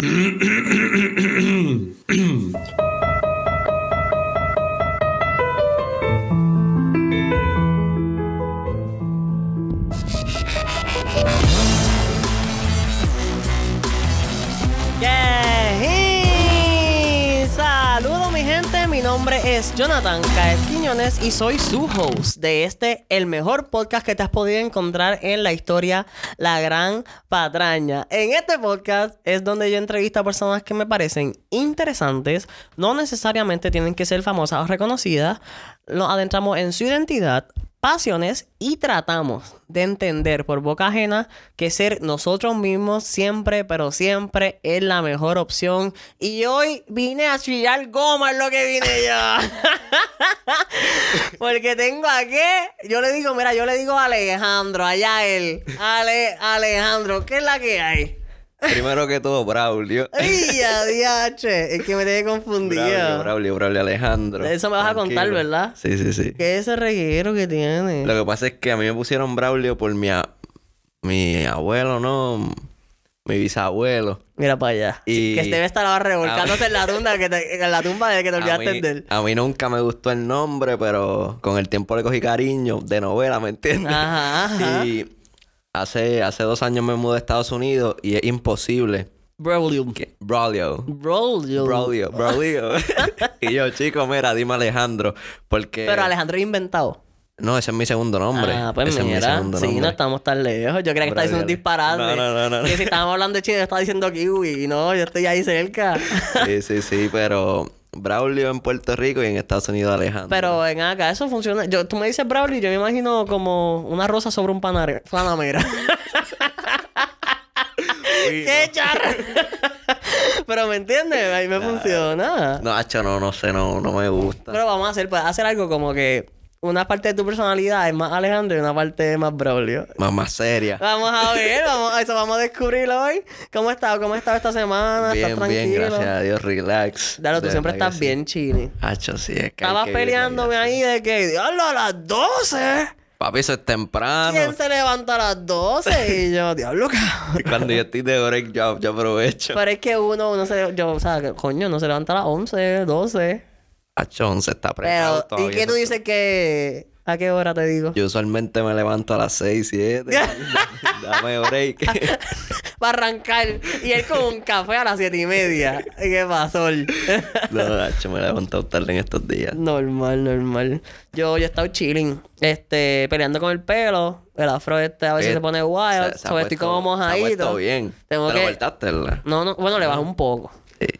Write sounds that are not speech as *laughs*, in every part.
嗯 *laughs* Y soy su host de este, el mejor podcast que te has podido encontrar en la historia, La Gran Patraña. En este podcast es donde yo entrevisto a personas que me parecen interesantes, no necesariamente tienen que ser famosas o reconocidas, nos adentramos en su identidad, pasiones y tratamos de entender por boca ajena que ser nosotros mismos siempre, pero siempre es la mejor opción. Y hoy vine a chillar goma, es lo que vine yo. *laughs* Porque tengo a. Yo le digo, mira, yo le digo a Alejandro, allá él. Ale, Alejandro, ¿qué es la que hay? Primero que todo, Braulio. *laughs* ¡Ay, adiache! Es que me tiene confundido. Braulio, Braulio, Braulio Alejandro. De eso me vas a contar. ¿verdad? Sí, sí, sí. ¿Qué es ese reguero que tiene? Lo que pasa es que a mí me pusieron Braulio por mi, a- mi abuelo, ¿no? Mi bisabuelo. Mira para allá. Y- Que debe estar ahora revolcándose en la tumba que te, en la tumba de que te A olvidaste mí, de él. a mí nunca me gustó el nombre, pero con el tiempo le cogí cariño de novela, ¿me entiendes? Ajá, ajá. Y hace, hace dos años me mudé a Estados Unidos y es imposible Braulio. que... Braulio. Braulio. Braulio, Braulio. *laughs* y yo, chico, mira, dime Alejandro. Porque... Pero Alejandro es inventado. No, ese es mi segundo nombre. Ah, pues ese es mi mira. segundo Sí, no estamos tan lejos. Yo creía que estaba diciendo un disparate. No, no, no, no. Que si estábamos hablando de chino, yo estaba diciendo kiwi. No, yo estoy ahí cerca. Sí, sí, sí, pero Braulio en Puerto Rico y en Estados Unidos Alejandro. Pero ven acá, eso funciona. Yo, tú me dices Braulio y yo me imagino como una rosa sobre un panare- panamera. *laughs* ¡Qué charra! *laughs* Pero me entiendes, ahí me funciona. No, hacho, no, no sé, no, no me gusta. Pero vamos a hacer, pues, hacer algo como que una parte de tu personalidad es más Alejandro y una parte es más Braulio. Más, más seria. Vamos a ver, vamos, eso vamos a descubrirlo hoy. ¿Cómo estás? ¿Cómo estás esta semana? Bien, ¿Estás bien, tranquilo? gracias a Dios, relax. Dale, tú siempre estás sí. bien chini. Hacho, sí, es que Estabas peleándome ahí de que, diablo, a las 12. así. Papi, eso es temprano. ¿Quién se levanta a las 12? Y *laughs* yo, diablo, cabrón. Cuando yo estoy de break, yo, yo aprovecho. Pero es que uno, uno se, yo, o sea, coño, no se levanta a las 11, 12. 11 está Pero, ¿y qué tú dices que, a qué hora te digo? Yo usualmente me levanto a las 6, 7. *laughs* Dame break. *laughs* Para arrancar. Y él con un café a las 7 y media. ¿Qué pasó? *laughs* no, hacho, me he levantado tarde en estos días. Normal, normal. Yo, yo he estado chilling, este, peleando con el pelo. El afro este a veces Eh, se pone wild. Se- se estoy como se ha mojadito. bien. Tengo Te lo que- cortaste, ¿verdad? No, no, bueno, le bajo un poco.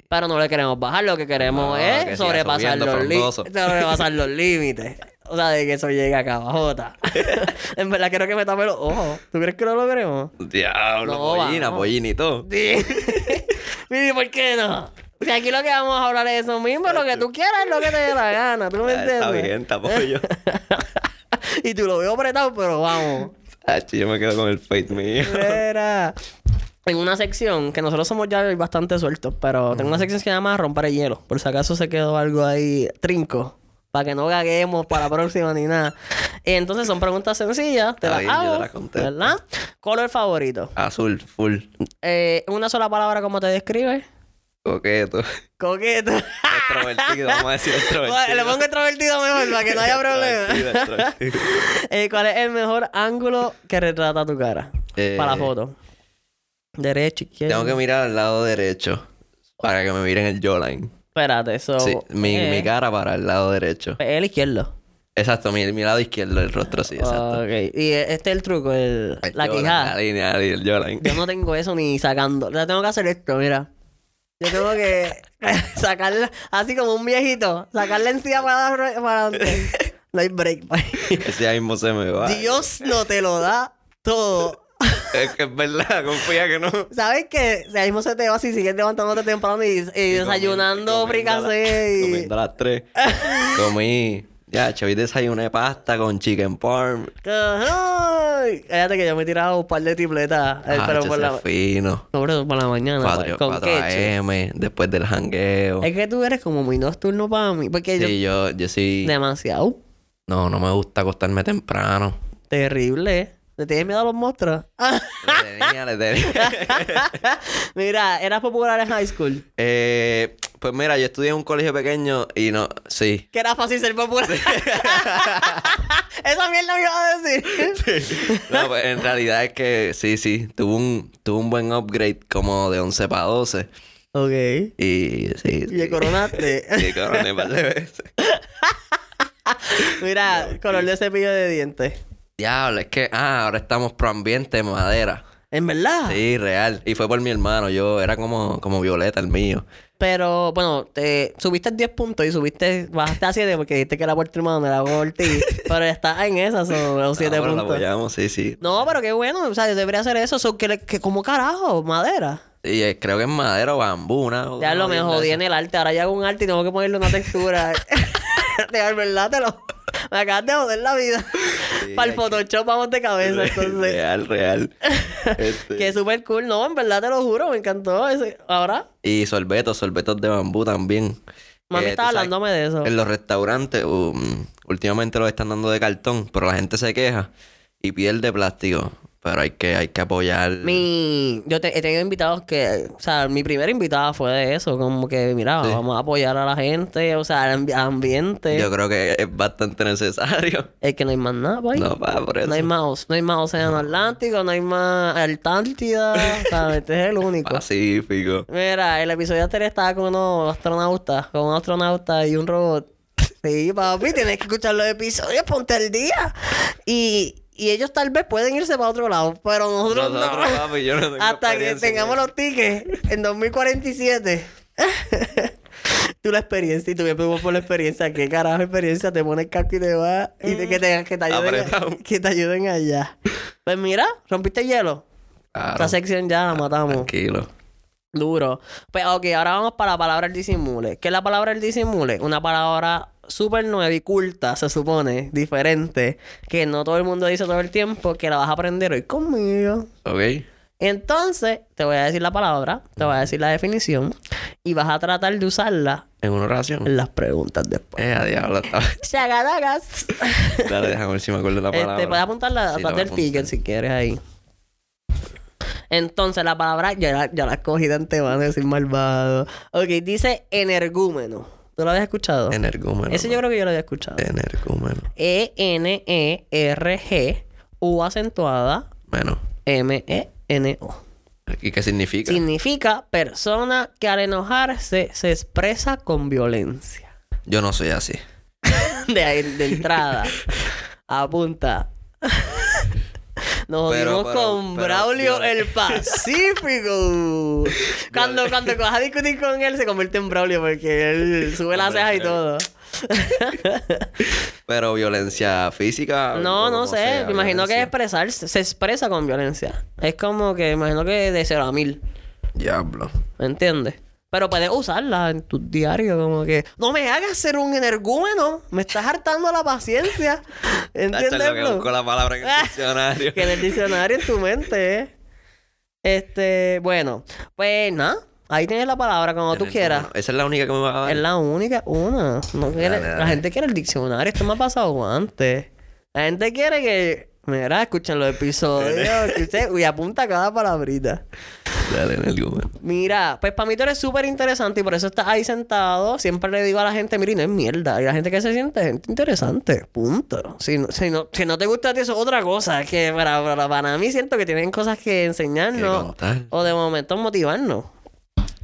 Pero no le queremos bajar, lo que queremos No, que es sobrepasar los, *laughs* sobrepasar los límites. O sea, de que eso llegue a cabajota. *laughs* en verdad quiero que me tape los ojos. ¿Tú crees que lo logremos? Diablo, No, pollina, pollina y todo. *laughs* Mire, ¿por qué no? Si aquí lo que vamos a hablar es eso mismo, lo que tú quieras es lo que te dé la gana. ¿Tú me Ah, Está entiendes? bien, te apoyo. y tú lo veo apretado, pero vamos. Yo me quedo con el fate mío. Mira. En una sección que nosotros somos ya bastante sueltos, pero tengo una sección que se llama romper el hielo. Por si acaso se quedó algo ahí trinco. Para que no gaguemos para la próxima ni nada. Y entonces son preguntas sencillas. Te las te hago. ¿Verdad? Color favorito. Azul, full. Eh, una sola palabra, ¿cómo te describe? Coqueto. Coqueto. extrovertido, vamos a *laughs* decir extrovertido. Le pongo extrovertido mejor para que no haya problema. *laughs* Eh, ¿Cuál es el mejor ángulo que retrata tu cara? Eh, Para la foto. Derecho, izquierdo. Tengo que mirar al lado derecho para que me miren el jawline. Espérate, eso. Sí, mi, eh, mi cara para el lado derecho. El izquierdo. Exacto, mi, mi lado izquierdo del rostro, sí, exacto. Ok. Y este es el truco, el, El la quijada. La línea, la línea, el jawline. Yo no tengo eso ni sacando. Yo tengo que hacer esto, mira. Yo tengo que *laughs* sacarla así como un viejito. Sacarla encima para, para adelante. No hay break. *laughs* ahí. Ese mismo se me va. Dios no te lo da todo. Es que es verdad, confía que no. ¿Sabes qué? Si ahí mismo se te va si sigues levantándote temprano y, y desayunando fricasé y... Comiendo a las tres. *laughs* Comí. Ya, hoy desayuné pasta con chicken parm. Cállate que yo me he tirado un par de tripletas. eh, Ah, pero por la, fino. no, pero por la mañana. 4, con 4 ketchup. AM, después del jangueo. Es que tú eres como muy nocturno para mí. Porque Sí, yo, yo sí. yo... Demasiado. No, no me gusta acostarme temprano. Terrible. ¿Le tienes miedo a los monstruos? Le tenía, le tenía. *laughs* Mira, ¿eras popular en high school? Eh, pues mira, yo estudié en un colegio pequeño y no, sí. Que era fácil ser popular. *laughs* Esa mierda me iba a decir. No, pues en realidad es que sí, sí, tuvo un, tuvo un buen upgrade como de 11 para 12. Ok. Y sí. Y te coronaste. Sí, coroné un *laughs* par de veces. Mira, color de cepillo de dientes. Diablo, es que, ah, ahora estamos pro ambiente madera. ¿En verdad? Sí, real. Y fue por mi hermano. Yo era como, como Violeta, el mío. Pero, bueno, te subiste 10 puntos y subiste, bajaste a 7 porque dijiste que era por tu hermano, no era por ti. *laughs* pero estás en esas, son los 7 Ah, bueno, la puntos. apoyamos, sí, sí. No, pero qué bueno, o sea, yo debería hacer eso. So, que, que como carajo, madera. Sí, eh, creo que es madera o bambú, una. Ya lo me jodí en el arte. Ahora ya hago un arte y tengo que ponerle una textura. *laughs* *laughs* de verdad te lo. *laughs* Me acabas de joder la vida. Sí, Para el Photoshop vamos de cabeza, entonces. Real, real. *laughs* Este, que súper cool, no, en verdad te lo juro, me encantó ese. Ahora, Y sorbetos, sorbetos de bambú también. mami Eh, estaba hablándome de eso. En los restaurantes, um, últimamente los están dando de cartón, pero la gente se queja y pide el de plástico. Pero hay que, hay que apoyar. Mi, yo te- he tenido invitados que, o sea, mi primera invitada fue de eso, como que, mira, Sí. vamos a apoyar a la gente, o sea, al ambi- al ambiente. Yo creo que es bastante necesario. *laughs* Es que no hay más nada, pues. No, pa, por eso. No hay más, no hay más océano Atlántico, no hay más Antártida, *laughs* ¿sabes? Este es el único. Pacífico. Mira, el episodio anterior estaba con unos astronautas, con un astronauta y un robot. *laughs* Sí, papi, tienes que escuchar los episodios, ponte al día. Y, y ellos tal vez pueden irse para otro lado, pero nosotros, Nosotros, no. papi, yo no tengo Hasta que tengamos los tickets en 2047. *laughs* Tú la experiencia y tú me preguntas por la experiencia. ¿Qué carajo experiencia? Te pones casco y te vas y te, que, te, que, te ayuden, que te ayuden allá. Pues mira, rompiste el hielo. Claro, Esta sección ya la matamos. tranquilo. Duro. Pues ok, ahora vamos para la palabra el disimule. ¿Qué es la palabra el disimule? Una palabra súper nueva y culta, se supone, diferente, que no todo el mundo dice todo el tiempo, que la vas a aprender hoy conmigo. ¿Ok? Entonces, te voy a decir la palabra, te voy a decir la definición y vas a tratar de usarla En una oración. en las preguntas después. Eh, a diablo. Chagadagas. *laughs* Dale, déjame ver si me acuerdo la palabra. Este, puedes Sí, atrás la voy a del ticket apuntar. si quieres ahí. Entonces, la palabra ya la, ya la escogí de antemano, decir malvado. Ok, dice energúmeno. ¿Tú lo habías escuchado? Energúmeno. Ese yo creo que yo lo había escuchado. Energúmeno. E-N-E-R-G, U acentuada, Bueno. M-E-N-O. ¿Y qué significa? Significa persona que al enojarse se expresa con violencia. Yo no soy así. *laughs* de, de entrada. *laughs* Apunta. *laughs* Nos Pero, con pero, Braulio el Pacífico. *laughs* cuando, cuando vas a discutir con él, se convierte en Braulio porque él sube las cejas y todo. *laughs* Pero violencia física. No, no sé. sea, Me imagino que violencia. expresarse, se expresa con violencia. Es como que, me imagino que de cero a mil. Diablo. ¿Me entiendes? Pero puedes usarla en tu diario, como que no me hagas ser un energúmeno, me estás hartando la paciencia. *laughs* ¿Entiendes? lo que busco la palabra en el *laughs* diccionario. que en el diccionario en tu mente, ¿eh? Este, bueno, pues nada, ahí tienes la palabra como tú quieras. Esa es la única que me va a dar. Es la única, una. No quiere- Dale, La gente quiere el diccionario, esto me ha pasado antes. La gente quiere que, mira, escuchen los episodios, *laughs* y apunta cada palabrita. Dale. Mira, pues para mí tú eres súper interesante y por eso estás ahí sentado. Siempre le digo a la gente, mira, y no es mierda. Y la gente que se siente, gente interesante. Punto. Si no, si no, si no te gusta a ti, eso es otra cosa. Que para, para, para mí siento que tienen cosas que enseñarnos. O de momento motivarnos.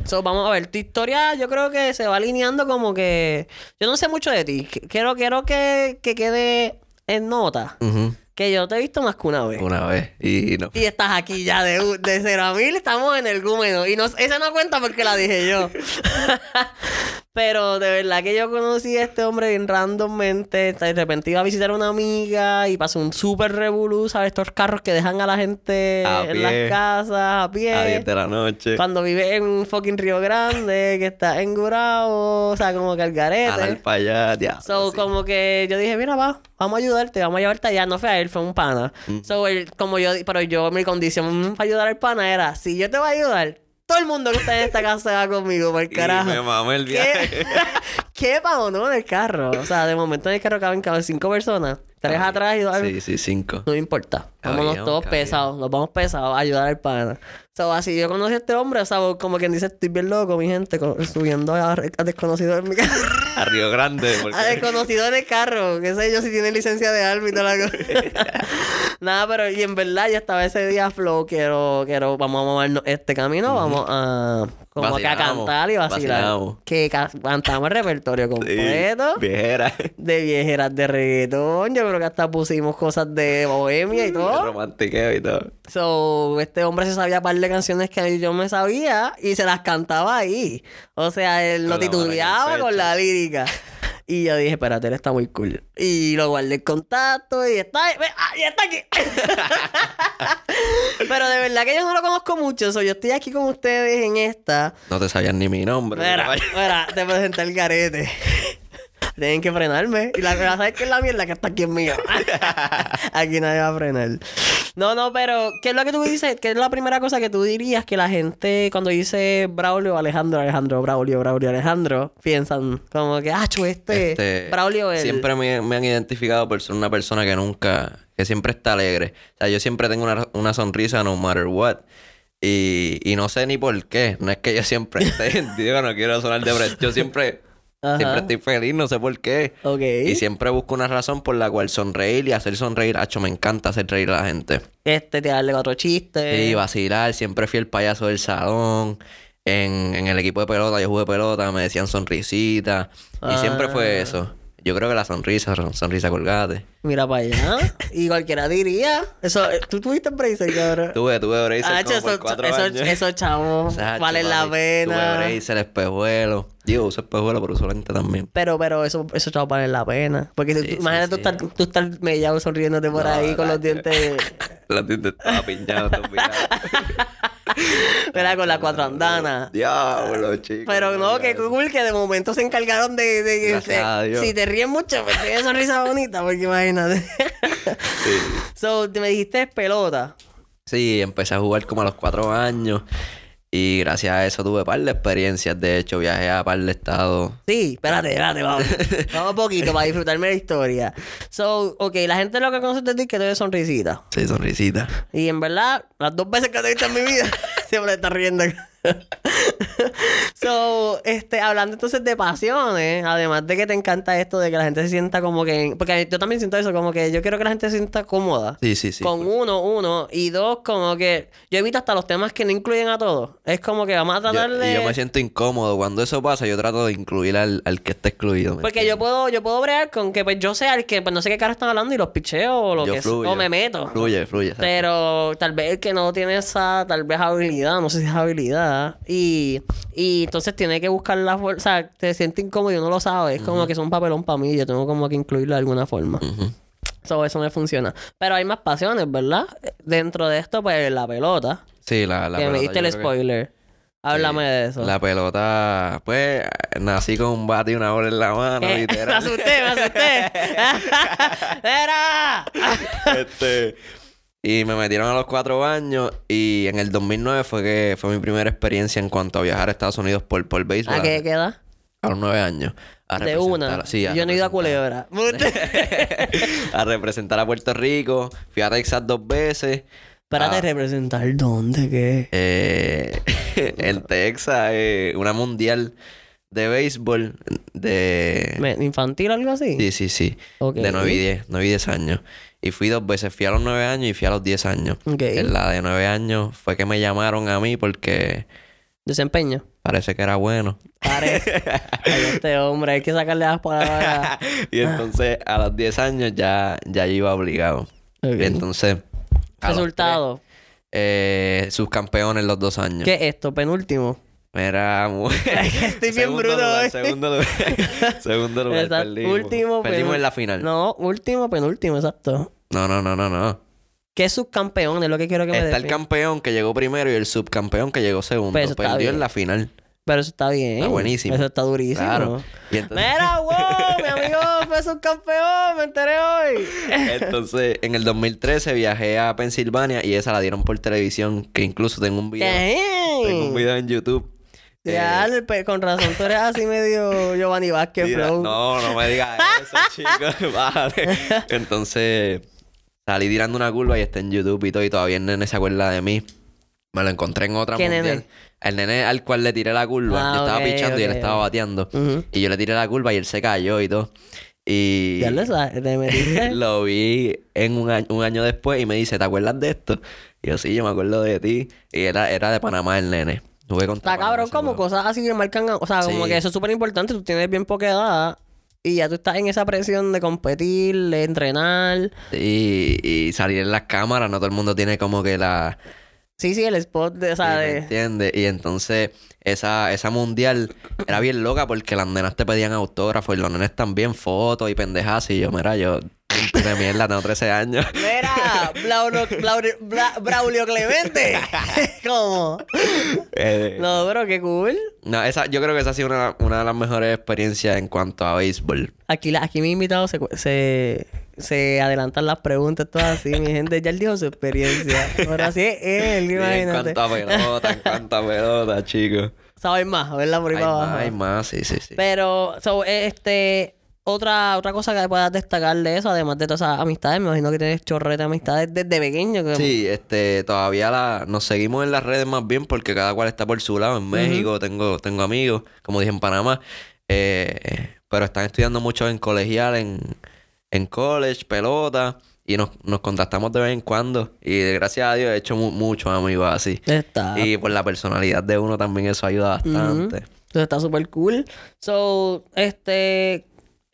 So, vamos a ver, tu historia yo creo que se va alineando como que... Yo no sé mucho de ti. Qu- Quiero, quiero que, que quede en nota. Ujú. Que yo te he visto más que una vez. Una vez. Y no. Y estás aquí ya de, de cero a mil, estamos en el gúmedo. Y no, esa no cuenta porque la dije yo. *laughs* Pero de verdad que yo conocí a este hombre bien randommente. De repente iba a visitar a una amiga y pasó un súper revolú, ¿sabes? Estos carros que dejan a la gente A en pie. las casas a pie. A 10 de la noche. Cuando vive en un fucking Río Grande, que está en Gurao, o sea, como que al garete. Para allá. Diablo, So, sí. como que yo dije, mira, va, vamos a ayudarte, vamos a llevarte allá. No fue a él, fue un pana. Mm. So, él, como yo, pero yo, mi condición para ayudar al pana era, si yo te voy a ayudar, todo el mundo que está en esta casa va conmigo, por *laughs* Y carajo. me mamé el ¿Qué? viaje. *laughs* ¿Qué pa' o no en el carro? O sea, de momento en el carro caben, caben cinco personas. Tres atrás y dos al- Sí, sí, cinco. No me importa. Vámonos Cabíamos, todos cabíamos. pesados. Nos vamos pesados a ayudar al pana. So, así yo conocí a este hombre, o sea, como quien dice, estoy bien loco, mi gente, subiendo a, a desconocido en mi carro. *laughs* A Río Grande. Porque... A desconocido en el carro. Que sé yo si tiene licencia de toda la cosa. *laughs* Nada, pero y en verdad yo estaba ese día flow, quiero, quiero, vamos a movernos este camino, vamos a como que a cantar y vacilar. vacilamos. Que ca- cantamos el repertorio *laughs* completo. Viejera. De viejeras de reggaetón. Yo creo que hasta pusimos cosas de bohemia y todo. Romantiqueo y todo. So, este hombre se sabía un par de canciones que yo me sabía y se las cantaba ahí. O sea, él el titubeaba con la lírica. Y yo dije, espérate, él está muy cool. Y lo guardé el contacto y está, ahí- ah, y está aquí. *laughs* Pero de verdad que yo no lo conozco mucho. So, yo estoy aquí con ustedes en esta. No te sabían ni mi nombre. Mira, mira, te presenté el garete. *laughs* Tienen que frenarme. Y la verdad es que es la mierda que está aquí en mío. *laughs* aquí nadie va a frenar. No, no, pero ¿qué es lo que tú dices? ¿Qué es la primera cosa que tú dirías que la gente cuando dice Braulio, Alejandro, Alejandro, Braulio, Braulio, Alejandro, piensan como que, ah, este, Este, Braulio es Siempre me, me han identificado por ser una persona que nunca, que siempre está alegre. O sea, yo siempre tengo una, una sonrisa no matter what. Y, y no sé ni por qué. No es que yo siempre *laughs* esté, digo, no quiero sonar de Yo siempre, Ajá. siempre estoy feliz, no sé por qué. Ok. Y siempre busco una razón por la cual sonreír y hacer sonreír. Hacho, me encanta hacer reír a la gente. Este, tirarle cuatro chistes. Sí, vacilar. Siempre fui el payaso del salón. En, en el equipo de pelota, yo jugué pelota, me decían sonrisita. Y siempre Ah. fue eso. Yo creo que la sonrisa, son- sonrisa colgate. Mira para allá. *laughs* y cualquiera diría. Eso, eh, tú tuviste bracer, cabrón. Tuve, tuve bracer Ah, como eso, por cuatro eso, años. eso, chavos, valen la papi. Tuve pena. bracer, espejuelo. Digo, uso espejuelo, pero uso lente también. Pero, pero eso, eso chavos valen la pena. Porque tú- Sí, tú- sí, imagínate tú sí. estar, tú estar mellado sonriéndote por No, ahí con los dientes. *laughs* La tinta estaba piñada, *laughs* Mira, con las cuatro andanas. Diablo, chico. Pero no, que cool que de momento se encargaron de, a Dios. si te ríes mucho, pues tienes sonrisa bonita, porque imagínate. *laughs* so, te me dijiste pelota. Sí, empecé a jugar como a los cuatro años. Y gracias a eso tuve par de experiencias. De hecho, viajé a par de estados. Sí, espérate, espérate, vamos. *laughs* vamos un poquito para disfrutarme la historia. So, ok, la gente lo que conoce de ti es que tú eres sonrisita. Sí, sonrisita. Y en verdad, las dos veces que te he visto en mi vida, *laughs* siempre te estás riendo. *laughs* so, este, hablando entonces de pasiones, además de que te encanta esto de que la gente se sienta como que. Porque yo también siento eso, como que yo quiero que la gente se sienta cómoda. Sí, sí, sí. Con uno, uno, y dos, como que yo evito hasta los temas que no incluyen a todos. Es como que vamos a tratar de. y yo me siento incómodo. Cuando eso pasa, yo trato de incluir al, al que está excluido. ¿me Porque yo puedo, yo puedo bregar con que pues yo sea el que pues no sé qué cara están hablando y los picheo o lo Yo que fluyo. o me meto. Fluye, fluye. Pero tal vez el que no tiene esa, tal vez habilidad, no sé si es habilidad. Y, y entonces tiene que buscar la forma, o sea, te siente incómodo y uno lo sabe. Es como que es un papelón para mí, yo tengo como que incluirlo de alguna forma. Ujú. So, eso me funciona. Pero hay más pasiones, ¿verdad? Dentro de esto, pues la pelota. Sí, la, la que me diste el que- spoiler. Háblame Sí. de eso. La pelota, pues, nací con un bate y una bola en la mano, ¿Qué? *laughs* Me literal. asusté, me asusté. *laughs* *laughs* ¡Era! este, y me metieron a los cuatro años y en el 2009 fue que fue mi primera experiencia en cuanto a viajar a Estados Unidos por, por béisbol. ¿A qué queda? A los nueve años. A De una. Sí, yo no he ido a Culebra. *laughs* a representar a Puerto Rico. Fui a Texas dos veces. Espérate, Ah. representar dónde, qué. Eh, *laughs* en Texas, eh, una mundial de béisbol de... ¿Infantil o algo así? Sí, sí, sí. De 9 y 10, 9 y 10 años. Y fui dos veces, fui a los 9 años y fui a los 10 años. En la de 9 años fue que me llamaron a mí porque Desempeño. parece que era bueno. Parece. *laughs* Ay, este hombre, hay que sacarle las *laughs* palabras. y entonces a los 10 años ya, ya iba obligado. Y entonces... Resultado. tres, eh, subcampeones los dos años. ¿Qué es esto? Penúltimo. Era *laughs* muy... Estoy bien Segundo bruto lugar, hoy. Segundo lugar. segundo lugar. Exacto. Perdimos. Último, Perdimos en la final. No, último, penúltimo, exacto. No, no, no, no, no. ¿Qué subcampeón? Es lo que quiero que me Está el campeón que llegó primero y el subcampeón que llegó segundo. Pero eso está Perdió bien. en la final. Pero eso está bien. Está buenísimo. Eso está durísimo. Claro. Y entonces, Mira, wow, mi amigo *laughs* fue subcampeón, me enteré hoy. entonces, en el 2013 viajé a Pensilvania y esa la dieron por televisión, que incluso tengo un video. Tengo un video en YouTube Ya, el pe- con razón, tú eres así medio Giovanni Vázquez, Mira, bro. no, no me digas eso, *laughs* chicos. *laughs* Vale. Entonces, salí tirando una curva y está en YouTube y todo. Y todavía el nene se acuerda de mí. Me lo encontré en otra ¿Qué mundial. nene? El nene al cual le tiré la curva. Ah, yo estaba ok, pichando y él estaba bateando. Y yo le tiré la curva y él se cayó y todo. Y Ya lo sabes, *laughs* lo vi en un año, un año después y me dice, ¿te acuerdas de esto? Y yo, sí, yo me acuerdo de ti. Y era, era de Panamá el nene. Está cabrón, como cosas así que marcan. O sea, como que eso es súper importante. Tú tienes bien poca edad y ya tú estás en esa presión de competir, de entrenar. Y, y salir en las cámaras, no todo el mundo tiene como que la... Sí, sí, el spot de, ¿me de- entiendes? Y entonces esa, esa mundial era bien loca porque las nenas te pedían autógrafos y los nenes también fotos y pendejas. Y yo, mira, yo de mierda, tengo 13 años. Mira, Braulio, Braulio- Bra- Braulio Clemente. *laughs* ¿Cómo? Eh, No, pero qué cool. no, esa, yo creo que esa ha sido una, una de las mejores experiencias en cuanto a béisbol. Aquí, la- aquí mis invitados se, se, se adelantan las preguntas, todas así. Mi gente ya él dijo su experiencia. Ahora sí es él, imagínate. cuanto a pelota, en cuanto a pelota, chicos. Sabes más, ¿verdad? Por ahí Hay más, abajo. hay más, sí, sí, sí. Pero, so, este, otra, otra cosa que puedas destacar de eso, además de todas esas amistades, me imagino que tienes chorrete de amistades desde pequeño. Que, Sí, este, todavía la, nos seguimos en las redes más bien porque cada cual está por su lado. En México tengo, tengo amigos, como dije en Panamá, eh, pero están estudiando mucho en colegial, en, en college, pelota, y nos, nos contactamos de vez en cuando. Y gracias a Dios he hecho mu- muchos amigos así. Está. Y por la personalidad de uno también eso ayuda bastante. Entonces está súper cool. So, este,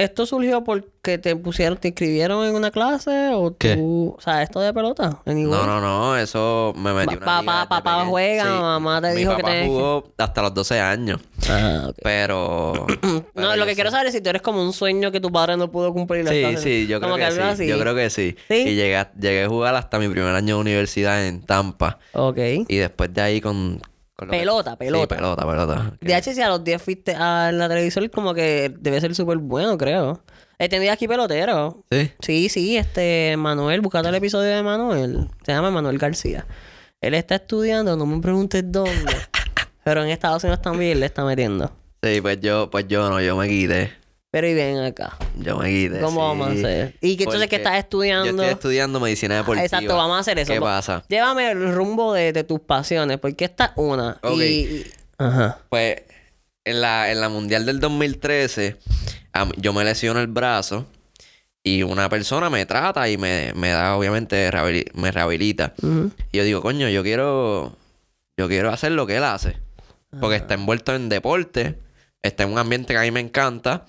¿esto surgió porque te pusieron, te inscribieron en una clase o ¿Qué? tú, o sea, esto de pelota? En No, no, no, eso me metí Pa- una papá- papá juega, mamá te Mi dijo que papá que- jugó hasta los 12 años, Ah, ok. pero... *clears throat* No, lo que sé- quiero saber es si tú eres como un sueño que tu padre no pudo cumplir. Sí, sí, yo creo Como que, algo sí. así. Yo creo que sí. ¿Sí? Y llegué a, llegué a jugar hasta mi primer año de universidad en Tampa. Ok. Y después de ahí con... Pelota, pelota. Sí, pelota, pelota. De hecho, si a los 10 fuiste a la televisión, como que debe ser súper bueno, creo. He tenido aquí pelotero. Sí. Sí, sí, este Manuel, buscate el episodio de Manuel. Se llama Manuel García. Él está estudiando, no me preguntes dónde. *laughs* pero en Estados Unidos también le está metiendo. Sí, pues yo, pues yo no, yo me quité. Pero y ven acá. Yo me quité. ¿Cómo sí. vamos a hacer? Y que entonces que estás estudiando. Yo estoy estudiando medicina deportiva. Exacto, vamos a hacer eso. ¿Qué pasa? Llévame el rumbo de, de tus pasiones, porque esta es una. Ok. Y, Ajá. Pues en la, en la Mundial del 2013, a mí- yo me lesiono el brazo y una persona me trata y me, me da, obviamente, me rehabilita. Y yo digo, coño, yo quiero, yo quiero hacer lo que él hace. Porque está envuelto en deporte, está en un ambiente que a mí me encanta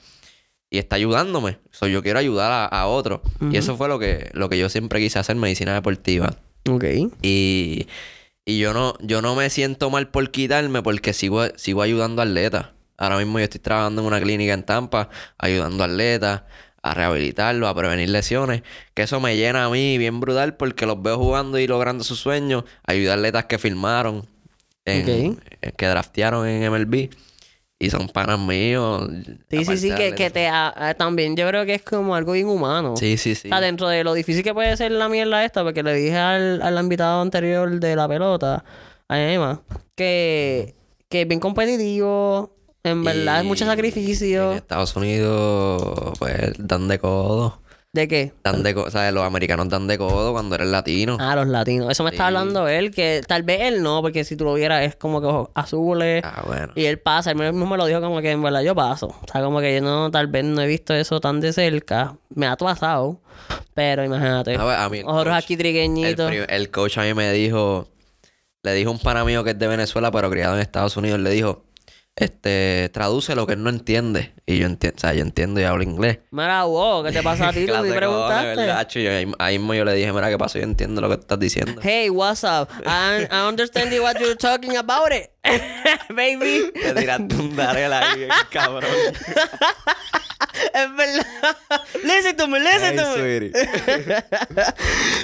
y está ayudándome. So, yo quiero ayudar a, a otros. Y eso fue lo que, lo que yo siempre quise hacer, medicina deportiva. Ok. Y, y yo no, yo no me siento mal por quitarme porque sigo, sigo ayudando a atletas. Ahora mismo yo estoy trabajando en una clínica en Tampa, ayudando a atletas a rehabilitarlos, a prevenir lesiones. Que eso me llena a mí bien brutal porque los veo jugando y logrando sus sueños. Ayudar a atletas que firmaron, en- que draftearon en MLB. Y son panas míos. Sí, sí, sí, que, que te a- a- también yo creo que es como algo inhumano. Sí, sí, sí. O sea, dentro de lo difícil que puede ser la mierda esta, porque le dije al, al invitado anterior de la pelota, a Emma, que, que es bien competitivo, en verdad es mucho Y En sacrificio. Estados Unidos, pues, dan de codo. ¿De qué? Dan de codo. ¿Sabes? Los americanos dan de codo cuando eres latino. Ah, los latinos. Eso me está Sí. hablando él, que tal vez él no, porque si tú lo vieras es como que ojos azules. Ah, bueno. Y él pasa, él mismo me lo dijo como que en verdad yo paso. O sea, como que yo no, tal vez no he visto eso tan de cerca. Me ha pasado. Pero imagínate. A ver, a mí el Ojos coach- aquí El, trigueñitos. pri- el coach a mí me dijo, le dijo un pana mío que es de Venezuela, pero criado en Estados Unidos, le dijo, este, traduce lo que él no entiende. Y yo entiendo, o sea, yo entiendo y hablo inglés. Mira, wow, ¿qué te pasa a ti? *laughs* Tú cojones, preguntaste. ¿verdad, cho? Y ahí, ahí mismo yo le dije, mira, ¿qué pasó? Yo entiendo lo que estás diciendo. Hey, what's up? I, I understand what you're talking about it. *laughs* Baby. Te tiraste un darel ahí, cabrón. *laughs* es verdad. listen to me, listen to me.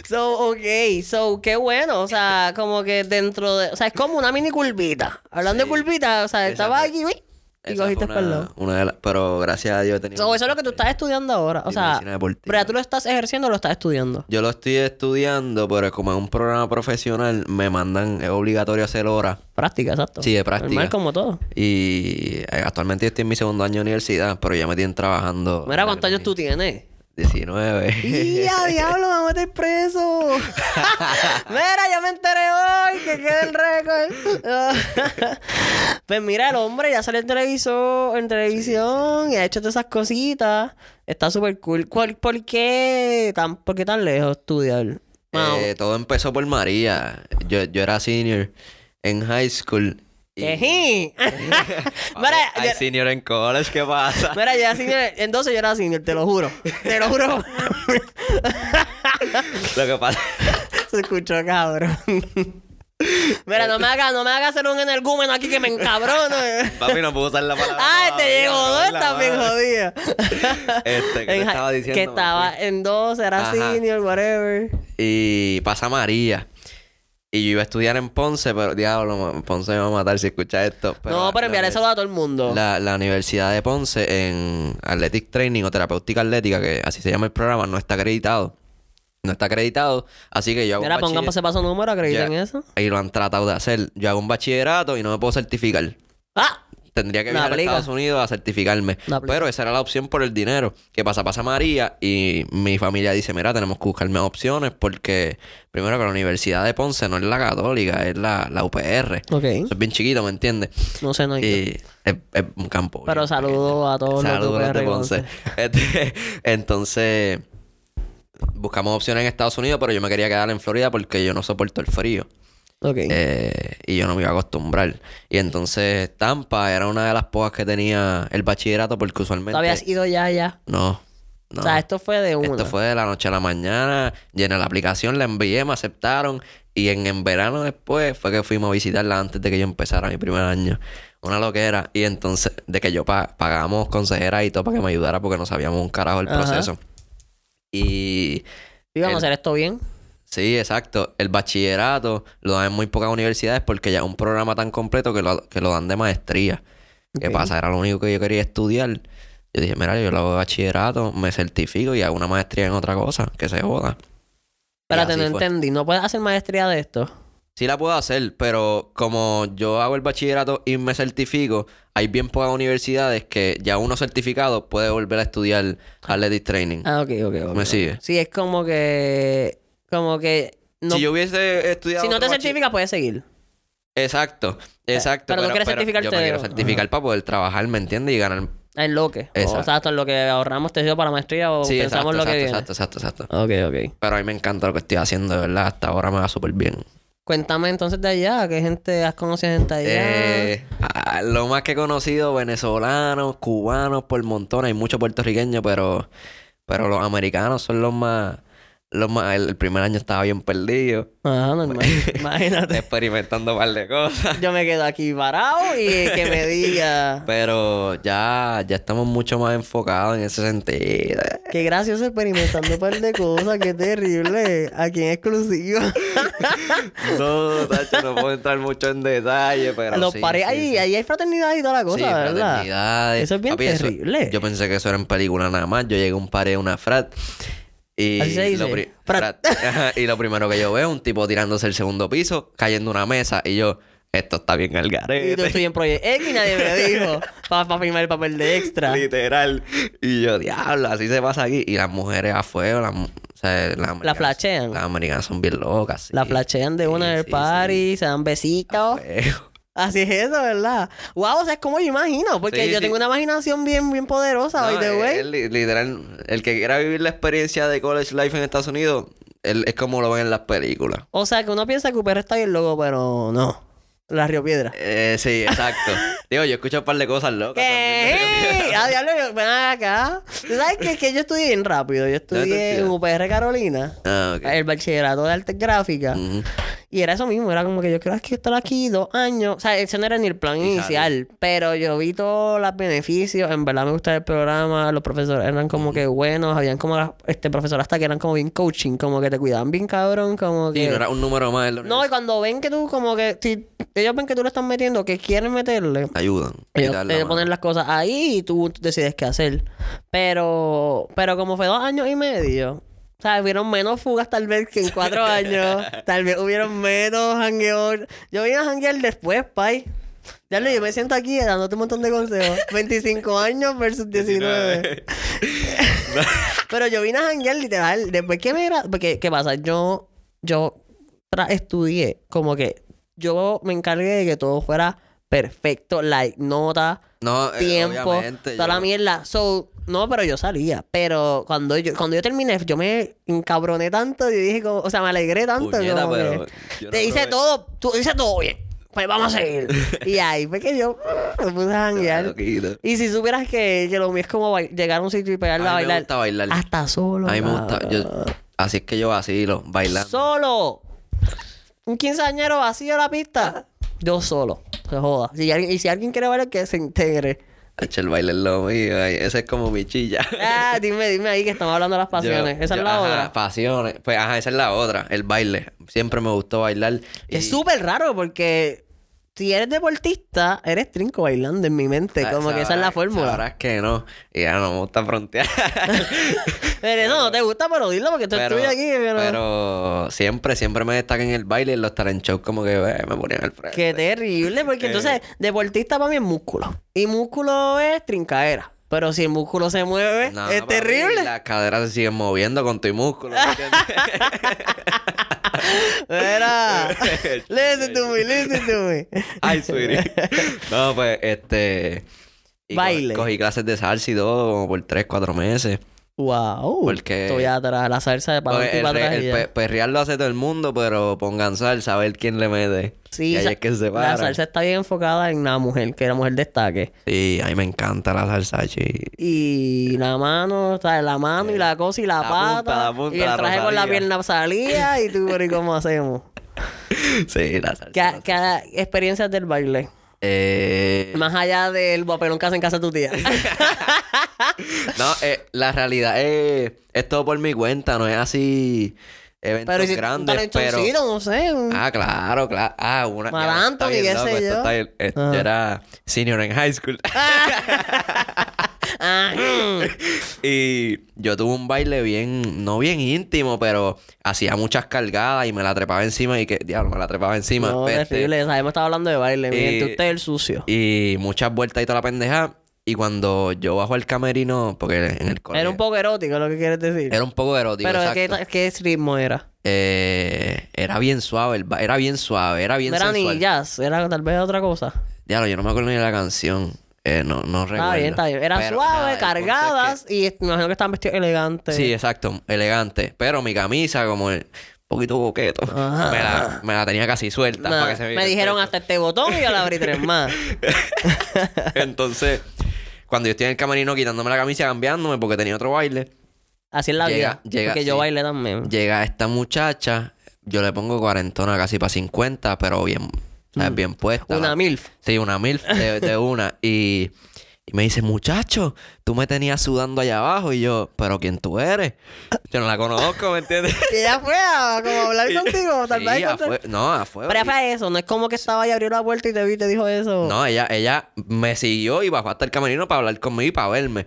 So, ok. So, qué bueno. O sea, como que dentro de... O sea, es como una mini curvita. Hablando de curvita, o sea, estaba aquí, uy, y Esa cogiste fue una, lado. una de las... Pero gracias a Dios he tenido... So, eso es lo que tú estás estudiando ahora. O sea, pero ya tú lo estás ejerciendo o lo estás estudiando. Yo lo estoy estudiando, pero como en un programa profesional me mandan... Es obligatorio hacer horas. Práctica, exacto. Sí, de práctica. Normal como todo. Y eh, actualmente yo estoy en mi segundo año de universidad, pero ya me tienen trabajando... Mira cuántos años tú tienes. 19. ¡Ya, *laughs* diablo! ¡Me voy a meter preso! *laughs* mira, ya me enteré hoy que queda el récord. *laughs* pues mira, el hombre ya salió en televisor, en televisión y ha hecho todas esas cositas. Está súper cool. ¿Cuál- ¿Por qué tan, por qué tan lejos estudiar? Wow. Eh, todo empezó por María. Yo, yo era senior en high school. y- *laughs* mira, hay senior en college, ¿qué pasa? mira, yo era senior. Entonces yo era senior, te lo juro. Te lo juro. *laughs* Lo que pasa... *laughs* Se escuchó cabrón. Mira, no me hagas no me haga hacer un energúmeno aquí que me encabrono. *laughs* Papi, no puedo usar la palabra. Ah, te me dos, madre. jodida. *laughs* Este, ¿qué te En ja- estaba diciendo? Que estaba en dos, era Ajá. senior, whatever. Y pasa María. Y yo iba a estudiar en Ponce, pero diablo, Ponce me va a matar si escucha esto. no, pero la- enviar eso a todo el mundo. La, la Universidad de Ponce en Athletic Training o Terapéutica Atlética, que así se llama el programa, no está acreditado. No está acreditado, así que yo hago Mira, un pongan bachiller- pase paso número, acrediten Ya. eso. Y lo han tratado de hacer. Yo hago un bachillerato y no me puedo certificar. ¡Ah! Tendría que No viajar a aplica. Estados Unidos a certificarme. No aplica. Pero esa era la opción por el dinero. ¿Qué pasa? Pasa María y mi familia dice, mira, tenemos que buscar más opciones porque primero que la Universidad de Ponce no es la católica, es la, la UPR. Ok. Eso es bien chiquito, ¿me entiendes? No sé, no hay Y es, es un campo. Pero bien saludos a todos los de Saludos a los de UPR Ponce. *laughs* Este, entonces, buscamos opciones en Estados Unidos, pero yo me quería quedar en Florida porque yo no soporto el frío. Ok. Eh, y yo no me iba a acostumbrar. Y entonces Tampa era una de las pocas que tenía el bachillerato porque usualmente... ¿Tú habías ido ya, ya? No, no. O sea, esto fue de una. Esto fue de la noche a la mañana. Llené la aplicación, la envié, me aceptaron. Y en, en verano después fue que fuimos a visitarla antes de que yo empezara mi primer año. Una loquera. Y entonces, de que yo pa- pagamos consejera y todo para que me ayudara porque no sabíamos un carajo el Ajá. proceso. Y ¿Y vamos a hacer esto bien? Sí, exacto. El bachillerato lo dan en muy pocas universidades porque ya es un programa tan completo que lo, que lo dan de maestría. ¿Qué Ok. pasa? Era lo único que yo quería estudiar. Yo dije, mira, yo lo hago de bachillerato, me certifico y hago una maestría en otra cosa, que se joda. Espérate, no fue. entendí. ¿No puedes hacer maestría de esto? Sí la puedo hacer, pero como yo hago el bachillerato y me certifico, hay bien pocas universidades que ya uno certificado puede volver a estudiar Athletic Training. Ah, ok, ok, ok. ¿Me sigue? Sí, es como que... Como que... No, si yo hubiese estudiado... si no te certificas, puedes seguir. Exacto, exacto. pero tú quieres certificarte Yo me quiero certificar para poder trabajar, ¿me entiendes? Y ganar. En lo que. O Exacto. exacto, en lo que ahorramos te para la maestría o Sí, pensamos exacto, lo que exacto, viene. exacto, exacto, exacto. Ok, ok. Pero a mí me encanta lo que estoy haciendo, de verdad. Hasta ahora me va súper bien. Cuéntame entonces de allá, ¿qué gente has conocido gente allá? Eh, lo más que he conocido, venezolanos, cubanos, por montón. Hay muchos puertorriqueños, pero, pero los americanos son los más... Los más el, el primer año estaba bien perdido. Ajá, normal. *laughs* Imagínate. experimentando un par de cosas. Yo me quedo aquí parado y que me diga. Pero ya, ya estamos mucho más enfocados en ese sentido. Qué gracioso experimentando un par de cosas, qué terrible. Aquí en exclusivo. *laughs* No, Tacho, no puedo entrar mucho en detalle, pero. Los sí, pares, sí, ahí, sí. ahí hay fraternidad y toda la cosa, ¿verdad? Eso es bien terrible. yo pensé que eso era en película nada más. Yo llegué a un par de una frat. Y Así se dice, Lo pri- frat. frat. Ajá, y lo primero que yo veo es un tipo tirándose el segundo piso, cayendo una mesa. Y yo, esto está bien al Y tú garete. estoy en Proyecto X y nadie me dijo *laughs* para firmar el papel de extra. Literal. Y yo, diablo, así se pasa aquí. Y las mujeres afuera, las, mu- o sea, las americanas- flashean. Las americanas son bien locas. sí. La flashean de una Sí, en el sí, party, se dan besitos. Así es eso, ¿verdad? Wow, o sea, es como yo imagino, porque Sí, yo sí. tengo una imaginación bien, bien poderosa, No, the eh, literal, el que quiera vivir la experiencia de college life en Estados Unidos, él, es como lo ven en las películas. O sea, que uno piensa que UPR está bien loco, pero no. La Río Piedra. Eh, sí, exacto. *laughs* Digo, yo escucho un par de cosas locas. ¿Qué? también. Ah, diablo, ven acá. ¿Tú sabes qué? Que yo estudié bien rápido. Yo estudié en? UPR Carolina, Ah, ok. el bachillerato de artes gráficas. Y era eso mismo, era como que yo quiero estar aquí dos años. O sea, ese no era ni el plan Y inicial, pero yo vi todos los beneficios. En verdad me gustaba el programa, los profesores eran como que buenos, habían como las, este profesores hasta que eran como bien coaching, como que te cuidaban bien cabrón, como que... Y no era un número más No, y cuando ven que tú como que... Si ellos ven que tú le estás metiendo, que quieren meterle... Ayudan. Ellos la te ponen las cosas ahí y tú decides qué hacer. Pero, pero como fue dos años y medio, o sea, hubieron menos fugas tal vez que en cuatro *laughs* años. Tal vez hubieron menos jangueos. Yo vine a janguear después, pay. Ya lo yo me siento aquí dándote un montón de consejos. *laughs* 25 años versus 19. *laughs* Pero yo vine a janguear literal. Después que me... gra- Porque, ¿qué pasa? Yo... Yo estudié como que... Yo me encargué de que todo fuera perfecto. Like, nota No, eh, tiempo, obviamente, toda yo- la mierda. So, no, pero yo salía. Pero cuando yo, cuando yo terminé, yo me encabroné tanto y dije, como, o sea, me alegré tanto. Puñeta, como pero que, yo no te hice probé. todo, tú hice todo bien. Pues vamos a seguir. *laughs* y ahí fue que yo me puse a janguear. Y si supieras que, que lo mío es como llegar a un sitio y pegarla a, A mí me bailar. gusta bailar. Hasta solo. A mí me gusta. Yo, así es que yo vacilo, bailando. Solo. Un quinceañero vacío la pista. Yo solo. Se joda. Si alguien- y si alguien quiere bailar, que se integre. Hacho, el baile es lo mío. ay, Ese es como mi chilla. Ah, *laughs* dime, dime ahí que estamos hablando de las pasiones. Yo- Esa yo- es la ajá, otra. Pasiones. Pues ajá, esa es la otra. El baile. Siempre me gustó bailar. Es súper raro porque si eres deportista, eres trinco bailando en mi mente. sa- Como que esa es la fórmula. Sabrás que no. Y ya no me gusta frontear. *laughs* Pero eso no te gusta, pero dilo porque esto es tuyo aquí. Pero... pero siempre, siempre me destaca en el baile y en los talent shows como que eh, me ponían al frente. Qué terrible, porque *laughs* entonces deportista para mí es músculo. Y músculo es trincaera. Pero si el músculo se mueve, No, es terrible. Las caderas se siguen moviendo con tu músculo. *laughs* Mira. *laughs* listen to me, listen to me. Ay, sweetie. *laughs* No, pues, este... y co- Baile. Cogí clases de salsa y todo como por 3, 4 meses. Wow. Porque- Estoy atrás, la salsa de para y para atrás. el perrear lo hace todo el mundo, pero pongan salsa a ver quién le mete. Sí, y ahí es que se La para. salsa está bien enfocada en la mujer, que la mujer destaque. Sí, a mí me encanta la salsa, chi. Y la mano, o sea, la mano y la cosa y la, La pata. punta, la punta, y el la traje con la pierna salía y tú, pero ¿y cómo hacemos? *laughs* Sí, la salsa. ¿Qué, la salsa. qué experiencias del baile? Eh, Más allá del papelón que hace en casa de tu tía. *laughs* no, eh, la realidad es, es todo por mi cuenta, no es así eventos pero si grandes, pero... no sé. Ah, claro, claro. Ah, una... Bien qué sé yo. está. Yo era senior en high school. *laughs* Ah, mm. *laughs* y yo tuve un baile bien, no bien íntimo, pero hacía muchas cargadas y me la trepaba encima y que, diablo, me la trepaba encima. no, Este, terrible. Sabemos estaba hablando de baile. Y- gente, usted el sucio. Y muchas vueltas y toda la pendeja. Y cuando yo bajo al camerino, porque en el colegio... Era un poco erótico lo que quieres decir. Era un poco erótico, pero ¿qué, exacto. ¿qué ritmo era? Eh, era bien suave, el era bien suave, era bien No era ni jazz, era tal vez otra cosa. Diablo, yo no me acuerdo ni de la canción. Eh, no, no recuerdo. Está bien, está bien. Eran suaves, el es que- cargadas y me imagino que estaban vestidos elegantes. Sí, exacto, elegante. Pero mi camisa, como el un poquito boqueto, me la, me la tenía casi suelta. Nah, para que se me el dijeron hasta este botón y yo le abrí tres más. *laughs* Entonces, cuando yo estoy en el camerino quitándome la camisa, cambiándome porque tenía otro baile, Así es la Llega- vida. llega, porque yo sí. bailé también. llega esta muchacha, yo le pongo cuarentona casi para 50, pero bien, ¿sabes? bien puesta. Mm. Una La- MILF. Sí, una mil de, de una. Y, y me dice, muchacho, tú me tenías sudando allá abajo. Y yo, ¿pero quién tú eres? Yo no la conozco, ¿me entiendes? *laughs* Y ella fue a como hablar *laughs* Y- contigo, tal Sí, vez. afue- no, afuera. Pero ella fue eso, no es como que estaba ahí, abrió la puerta y te vi y te dijo eso. No, ella, ella me siguió y bajó hasta el camerino para hablar conmigo y para verme.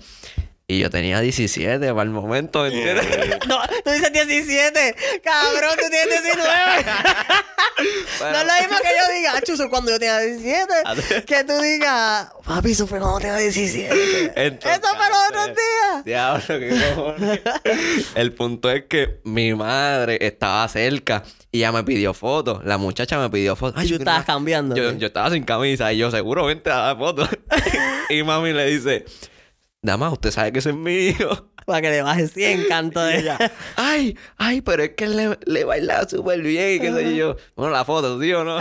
Y yo tenía 17 para el momento, ¿me entiendes? *laughs* No, tú dices 17. Cabrón, tú tienes 19. *laughs* Bueno. No es lo mismo que yo diga, "Ah, Chuzo, cuando yo tenía 17. *laughs* que tú digas, papi, eso fue cuando tenía 17. Entonces, eso fue los otros días. Diablo, qué cojones. El punto es que mi madre estaba cerca y ella me pidió fotos. La muchacha me pidió fotos. Ay, Tú yo una- cambiando. Yo, yo estaba sin camisa y yo seguro vente a dar fotos. y mami le dice, Dama, usted sabe que ese es mío. *laughs* Para que le bajes 100 canto de ella. Ay, ay, pero es que le, le baila súper bien y qué sé yo. Bueno, la foto, ¿sí o no?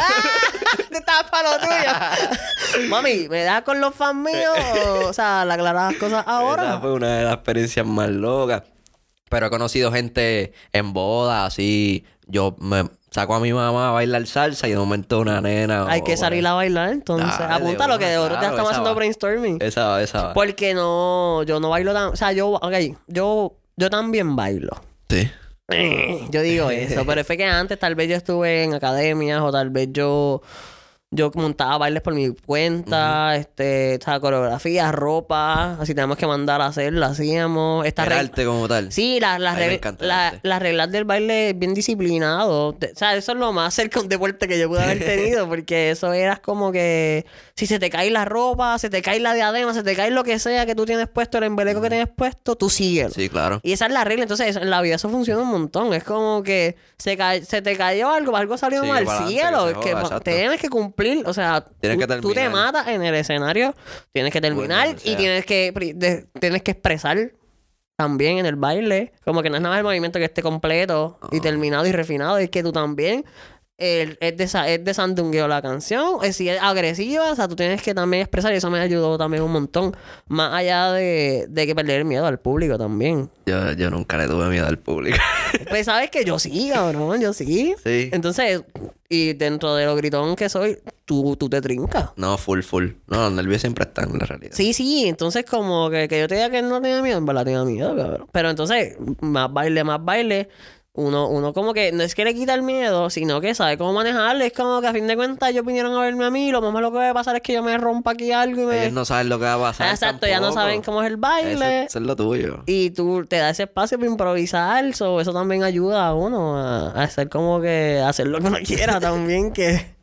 Te estabas para lo tuyo. *laughs* Mami, ¿me das con los fans míos? O, sea, le aclaras las cosas Esa ahora. fue una de las experiencias más locas. Pero he conocido gente en boda, así. Yo me, saco a mi mamá a bailar salsa y de momento una nena. Hay o- que salir a bailar, entonces. Dale, Apunta lo que de oro claro, estamos haciendo va. brainstorming. Esa va, esa va. Porque no, yo no bailo tan. O sea, yo, ok, yo, yo también bailo. Sí. Yo digo *laughs* eso, pero fue que antes tal vez yo estuve en academias o tal vez yo yo montaba bailes por mi cuenta, este, o sea, coreografía, ropa, así tenemos que mandar a hacer, lo hacíamos. Esta El reg- arte como tal. Sí, las reg- la- las reglas del baile bien disciplinado. O sea, eso es lo más cerca de un deporte que yo pude haber tenido, porque eso era como que si se te cae la ropa, se te cae la diadema, se te cae lo que sea que tú tienes puesto, el embeleco que tienes puesto, tú síguelo. Sí, claro. Y esa es la regla. Entonces, en la vida eso funciona un montón. Es como que se, ca- se te cayó algo, algo salió Sigue mal. Síguelo. es que joda, tienes que cumplir. O sea, Tienes tú, que tú te matas en el escenario. Tienes que terminar y sea. tienes que, de- tienes que expresar también en el baile. Como que no es nada más el movimiento que esté completo y Ah. terminado y refinado. Es que tú también. El- es, de, es de sandungueo la canción. Es, si es agresiva, o sea, tú tienes que también expresar. Y eso me ayudó también un montón. Más allá de, de que perder el miedo al público también. Yo, yo nunca le tuve miedo al público. *laughs* Pues sabes que yo sí, cabrón, yo sí. sí. Entonces, y dentro de lo gritón que soy, tú, tú te trincas. No, full, full. No, los nervios siempre están en la realidad. Sí, sí, entonces como que, que yo te diga que no tenía miedo, en verdad tenía miedo, cabrón. Pero entonces, más baile, más baile, uno, uno como que no es que le quita el miedo, sino que sabe cómo manejarlo. Es como que a fin de cuentas ellos vinieron a verme a mí, lo más malo que va a pasar es que yo me rompa aquí algo y me... Ellos no saben lo que va a pasar. Ah, Exacto, ya no saben cómo es el baile. eso es lo tuyo. Y tú te das ese espacio para improvisar, so, eso también ayuda a uno a, a hacer como que hacer lo que uno quiera *laughs* también, que...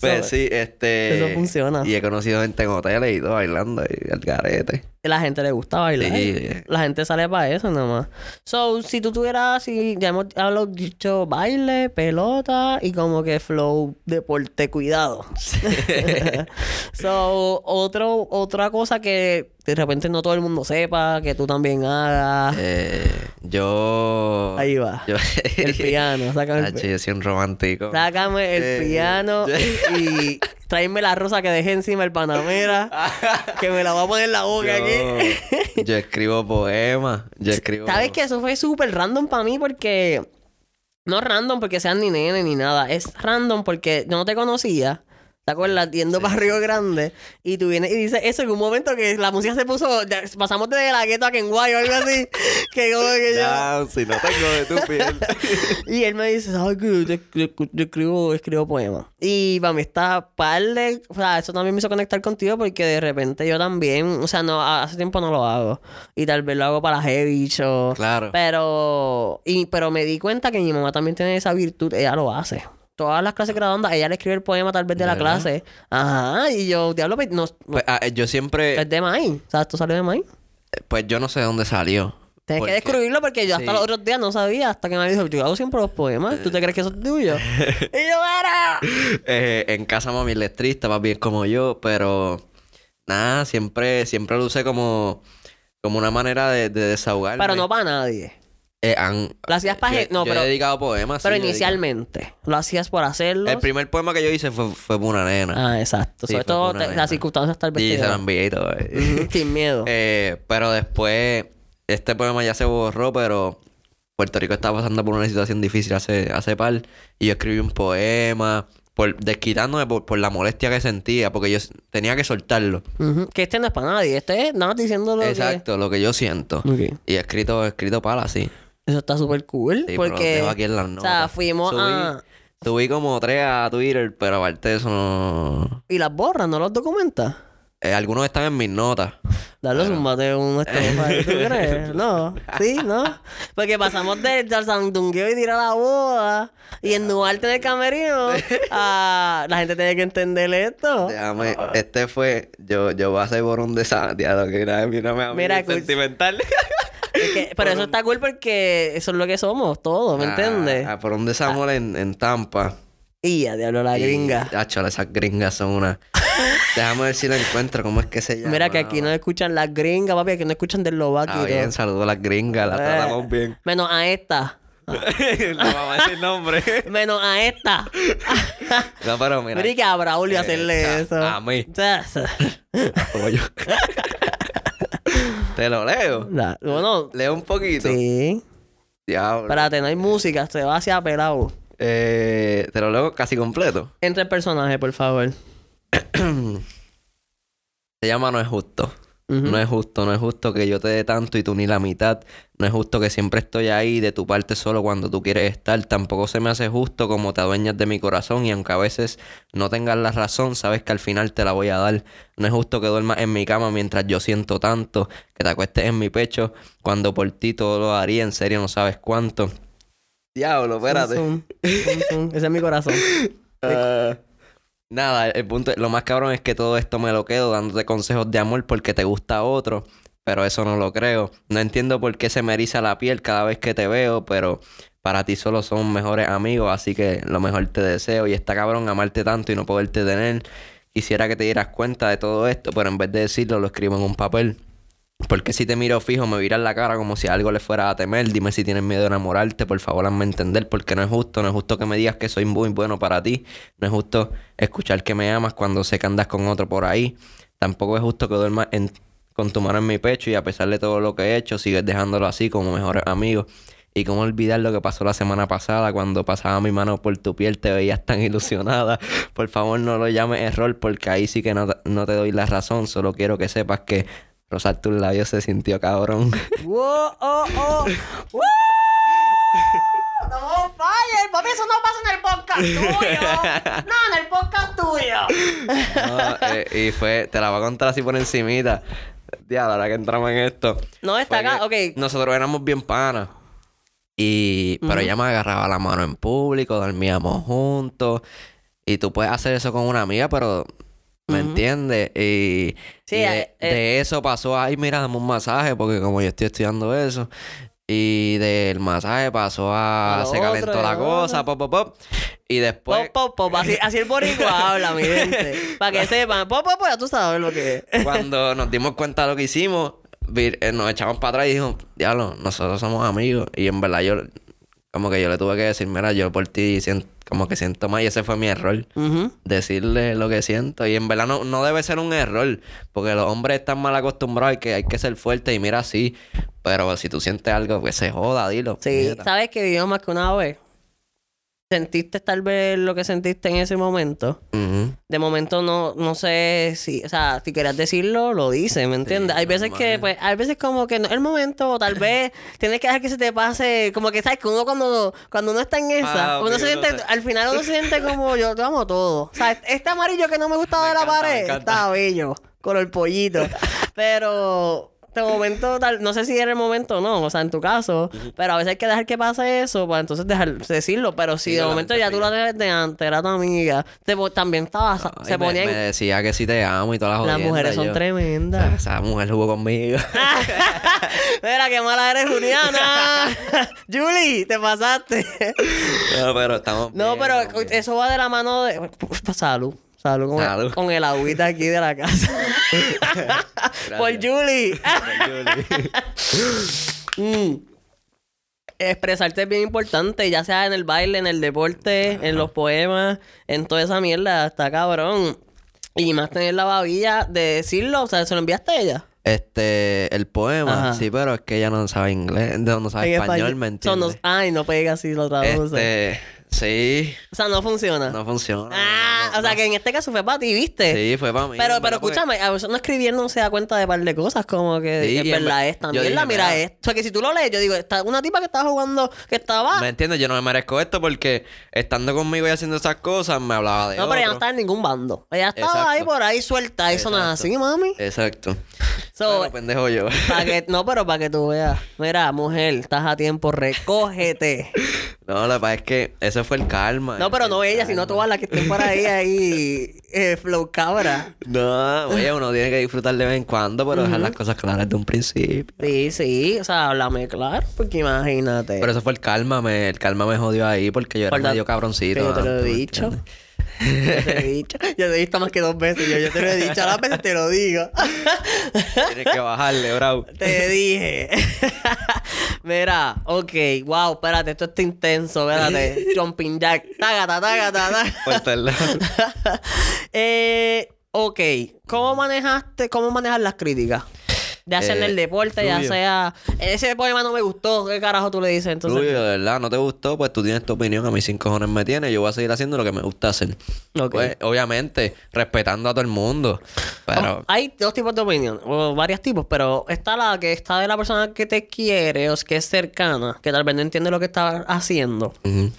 Pues so, sí, este. eso funciona. Y he conocido gente en hoteles y todo bailando y al garete. La gente le gusta bailar. Sí. La gente sale para eso nada más. So, si tú tuvieras, si ya hemos hablado, dicho baile, pelota y como que flow, deporte, cuidado. *laughs* so, otro, otra cosa que de repente no todo el mundo sepa, que tú también hagas. Eh, yo. Ahí va. *laughs* Yo... El piano, sácame el, yo soy un romántico. sácame el Eh, piano yo- y tráeme la rosa que dejé encima el panamera, *laughs* que me la voy a poner en la boca aquí. Yo, *laughs* yo escribo poemas. Yo escribo. ¿Sabes que Eso fue súper random para mí porque... No random porque sean ni nene ni nada. Es random porque yo no te conocía. ¿Te acuerdas? Yendo para Río Grande. Y tú vienes y dices eso en un momento que la música se puso... Pasamos de la gueto a Kenway o algo así. *laughs* que como que yo... Ya, si no tengo de tu piel. *laughs* Y él me dice, ¿sabes qué? Yo, yo- yo escribo, escribo poemas. Y para mí está par de... O sea, eso también me hizo conectar contigo porque de repente yo también... O sea, no hace tiempo no lo hago. Y tal vez lo hago para heavy o... Claro. Pero... Y, pero me di cuenta que mi mamá también tiene esa virtud. Ella lo hace. Todas las clases graduandas, ella le escribe el poema tal vez de la ¿Verdad? clase. Ajá. Y yo, diablo, pues, no... Pues, ah, yo siempre. Es de Mai. O sea, esto salió de Mai. Pues yo no sé de dónde salió. Tienes Porque- que descubrirlo porque yo hasta Sí. los otros días no sabía. Hasta que me dijo, yo hago siempre los poemas. ¿Tú te crees que eso es tuyo? *laughs* y yo, era... Eh, en casa mami es letrista, papi es como yo, pero nada, siempre, siempre lo usé como, como una manera de, de desahogarme. Pero no para nadie. Eh, han- Lo hacías pa' yo- gen- no, yo pero- he dedicado poemas. Pero sí, inicialmente. Lo hacías por hacerlo. El primer poema que yo hice fue, fue por una nena. Ah, exacto. Sí, Sobre todo te- las circunstancias tal vez. y se lo envié y todo. Sin miedo. *laughs* Eh, pero después, este poema ya se borró, pero Puerto Rico estaba pasando por una situación difícil hace, hace par. Y yo escribí un poema, por, desquitándome por, por la molestia que sentía, porque yo tenía que soltarlo. Que este no es para nadie. Este es nada diciendo lo Exacto, lo que yo siento. Y he escrito, escrito para así. Eso está súper cool. Sí, pero porque... dejo aquí en las o sea, notas. fuimos subí, a... subí como tres a Twitter, pero aparte de eso no... Y las borras, ¿no los documentas? Eh, algunos están en mis notas. Bueno. un mate un estrofa, ¿tú crees? No, sí, no. Porque pasamos de sandungueo y tirar la boda y en Duarte en el camerino a la gente tiene que entender esto. Déjame, este fue... Yo, yo pasé por un desastre. Lo que una vez mira, me Mira, sentimental. Es que- pero eso está cool porque eso es lo que somos todos, ¿me entiendes? Ah, por un desamor en, en Tampa. Y ya, diablo, la Y, gringa. Hacho, esas gringas son una... *laughs* Déjame ver si lo encuentro. ¿Cómo es que se llama? Mira que aquí no escuchan las gringas, papi, aquí no escuchan del Lovaquio. Ah, bien, saludo a las gringas. Las Eh. tratamos bien. Menos a esta. *laughs* no vamos a decir nombre. *laughs* Menos a esta. no, pero mira. Mira que a Braulio Eh, hacerle eso. a mí. O sea, o sea, Como yo. Te lo leo. la- bueno, Leo un poquito. sí. Diablo. No hay música, se va hacia pelado. Eh, te lo leo casi completo. Entre el personaje, por favor. *clears throat* Se llama No es justo. No es justo, no es justo que yo te dé tanto y tú ni la mitad. No es justo que siempre estoy ahí de tu parte solo cuando tú quieres estar. Tampoco se me hace justo como te adueñas de mi corazón y aunque a veces no tengas la razón, sabes que al final te la voy a dar. No es justo que duermas en mi cama mientras yo siento tanto, que te acuestes en mi pecho cuando por ti todo lo haría, en serio no sabes cuánto. Diablo, espérate. Zum, zum, zum. Ese es mi corazón. *laughs* Ah, nada, el punto, lo más cabrón es que todo esto me lo quedo dándote consejos de amor porque te gusta otro, pero eso no lo creo. No entiendo por qué se me eriza la piel cada vez que te veo, pero para ti solo son mejores amigos, así que lo mejor te deseo. Y está cabrón amarte tanto y no poderte tener. Quisiera que te dieras cuenta de todo esto, pero en vez de decirlo lo escribo en un papel. Porque si te miro fijo, me miras la cara como si algo le fuera a temer. Dime si tienes miedo de enamorarte, por favor, hazme entender, porque no es justo, no es justo que me digas que soy muy bueno para ti. No es justo escuchar que me amas cuando sé que andas con otro por ahí. Tampoco es justo que duermas con tu mano en mi pecho y a pesar de todo lo que he hecho, sigues dejándolo así como mejores amigos. Y cómo olvidar lo que pasó la semana pasada cuando pasaba mi mano por tu piel, te veías tan *laughs* ilusionada. Por favor, no lo llames error porque ahí sí que no, no te doy la razón. Solo quiero que sepas que rozar tus labios se sintió cabrón. *laughs* ¡Wow! ¡Oh, oh! ¡Estamos on fire! Papi, eso no pasa en el podcast tuyo. No, en el podcast tuyo. No, eh, y fue, te la voy a contar así por encimita. Diablo, ahora que entramos en esto. No, está acá. Ok. Nosotros éramos bien panas. Y, pero Ujú. ella me agarraba la mano en público, dormíamos juntos. Y tú puedes hacer eso con una amiga, pero ¿me Ujú. entiendes? Y, Sí, y de, eh, eh. de eso pasó, ay, mira, dame un masaje, porque como yo estoy estudiando eso. Y del masaje pasó a. Lo se calentó la cosa, otro. pop, pop, pop. Y después. Pop, pop, pop. Así, así el boricua *laughs* habla, mi gente. Para que sepan. Pop, pop, pop, ya tú sabes lo que es. Cuando *laughs* nos dimos cuenta de lo que hicimos, eh, nos echamos para atrás y dijimos, diablo, nosotros somos amigos. Y en verdad yo, como que yo le tuve que decir, mira, yo por ti siento, como que siento más y ese fue mi error. Decirle lo que siento. Y en verdad no, no debe ser un error, porque los hombres están mal acostumbrados y que hay que ser fuerte y mira así. Pero si tú sientes algo, pues se joda, dilo. Sí. ¿sabes que vivimos más que una vez? ¿Sentiste tal vez lo que sentiste en ese momento? De momento no, no sé si, o sea, si querías decirlo, lo dices, ¿me entiendes? hay veces que, pues, hay veces como que no es el momento, o tal vez *laughs* tienes que dejar que se te pase, como que sabes que uno cuando, cuando uno está en esa, Ah, uno se siente, al final uno se siente como yo te amo todo. O sea, este amarillo que no me gustaba Me de la encanta, pared, está bello, con el pollito. *laughs* Pero de momento, tal, no sé si era el momento o no, o sea, en tu caso, pero a veces hay que dejar que pase eso, para entonces dejar decirlo. Pero si Sí, de momento ya tú la debes de antes, era tu amiga, te, también estaba, Ay, se me, ponían. me decía que sí te amo y todas las Las jodiendas, mujeres son yo- tremendas. Esa mujer jugó conmigo. *laughs* Mira, qué mala eres, Juliana. *laughs* Julie, te pasaste. no, pero estamos no, bien, pero bien. eso va de la mano de. Salud. Salud con, Salud. El, con el agüita aquí de la casa. Por Julie. *laughs* Mm. Expresarte es bien importante, ya sea en el baile, en el deporte, en los poemas, en toda esa mierda, está cabrón. Y más tener la babilla de decirlo, o sea, ¿se lo enviaste a ella? Este, el poema, Ajá. sí, pero es que ella no sabe inglés, no sabe En español, ¿me So, no- entiendes? ay, no pega así, lo traduce. Este, sí, O sea, no funciona. no funciona. ah, no, no, o sea, que en este caso fue para ti, ¿viste? Sí, fue para mí. Pero, pero porque- escúchame, a veces no escribiendo no se da cuenta de par de cosas, como que Sí, es verdad ver- esta mierda, mira esto. O sea, que si tú lo lees, yo digo, está una tipa que estaba jugando, que estaba... ¿Me entiendes? Yo no me merezco esto porque estando conmigo y haciendo esas cosas me hablaba de no, pero ella no estaba en ningún bando. Ella estaba Exacto. ahí por ahí suelta, eso Exacto. así, mami. Exacto. So, Bueno, pendejo yo. pa' que, *laughs* no, pero para que tú veas. Mira, mujer, estás a tiempo, recógete. *laughs* no, que pasa es que ese fue el karma. No, pero no ella, karma. sino todas las que estén por ahí, ahí, *laughs* eh, flow cabra. No, oye, uno tiene que disfrutar de vez en cuando, pero dejar las cosas claras de un principio. Sí, sí, o sea, háblame claro, porque imagínate. Pero eso fue el karma, me, el karma me jodió ahí porque yo era la- medio cabroncito. Pero yo te lo he antes, ¿me dicho. entiendes? Yo te lo he dicho. Yo te he visto más que dos veces. Yo, yo te lo he dicho. A las veces te lo digo. Tienes que bajarle, bro. Te dije. Mira, ok. Wow, espérate. Esto está intenso. Espérate. Jumping jack. Tágata, tágata, tágata. *laughs* Eh, ok. ¿Cómo manejaste, cómo manejas las críticas? Sea en eh, el deporte, ya sea. Ese poema no me gustó. ¿Qué carajo tú le dices? Entonces. Fluyo, de verdad, no te gustó, pues tú tienes tu opinión, a mí sin cojones me tiene, yo voy a seguir haciendo lo que me gusta hacer. Ok. Pues, obviamente, respetando a todo el mundo. Pero, Oh, hay dos tipos de opinión, o varios tipos, pero está la que está de la persona que te quiere o que es cercana, que tal vez no entiende lo que está haciendo. ujú.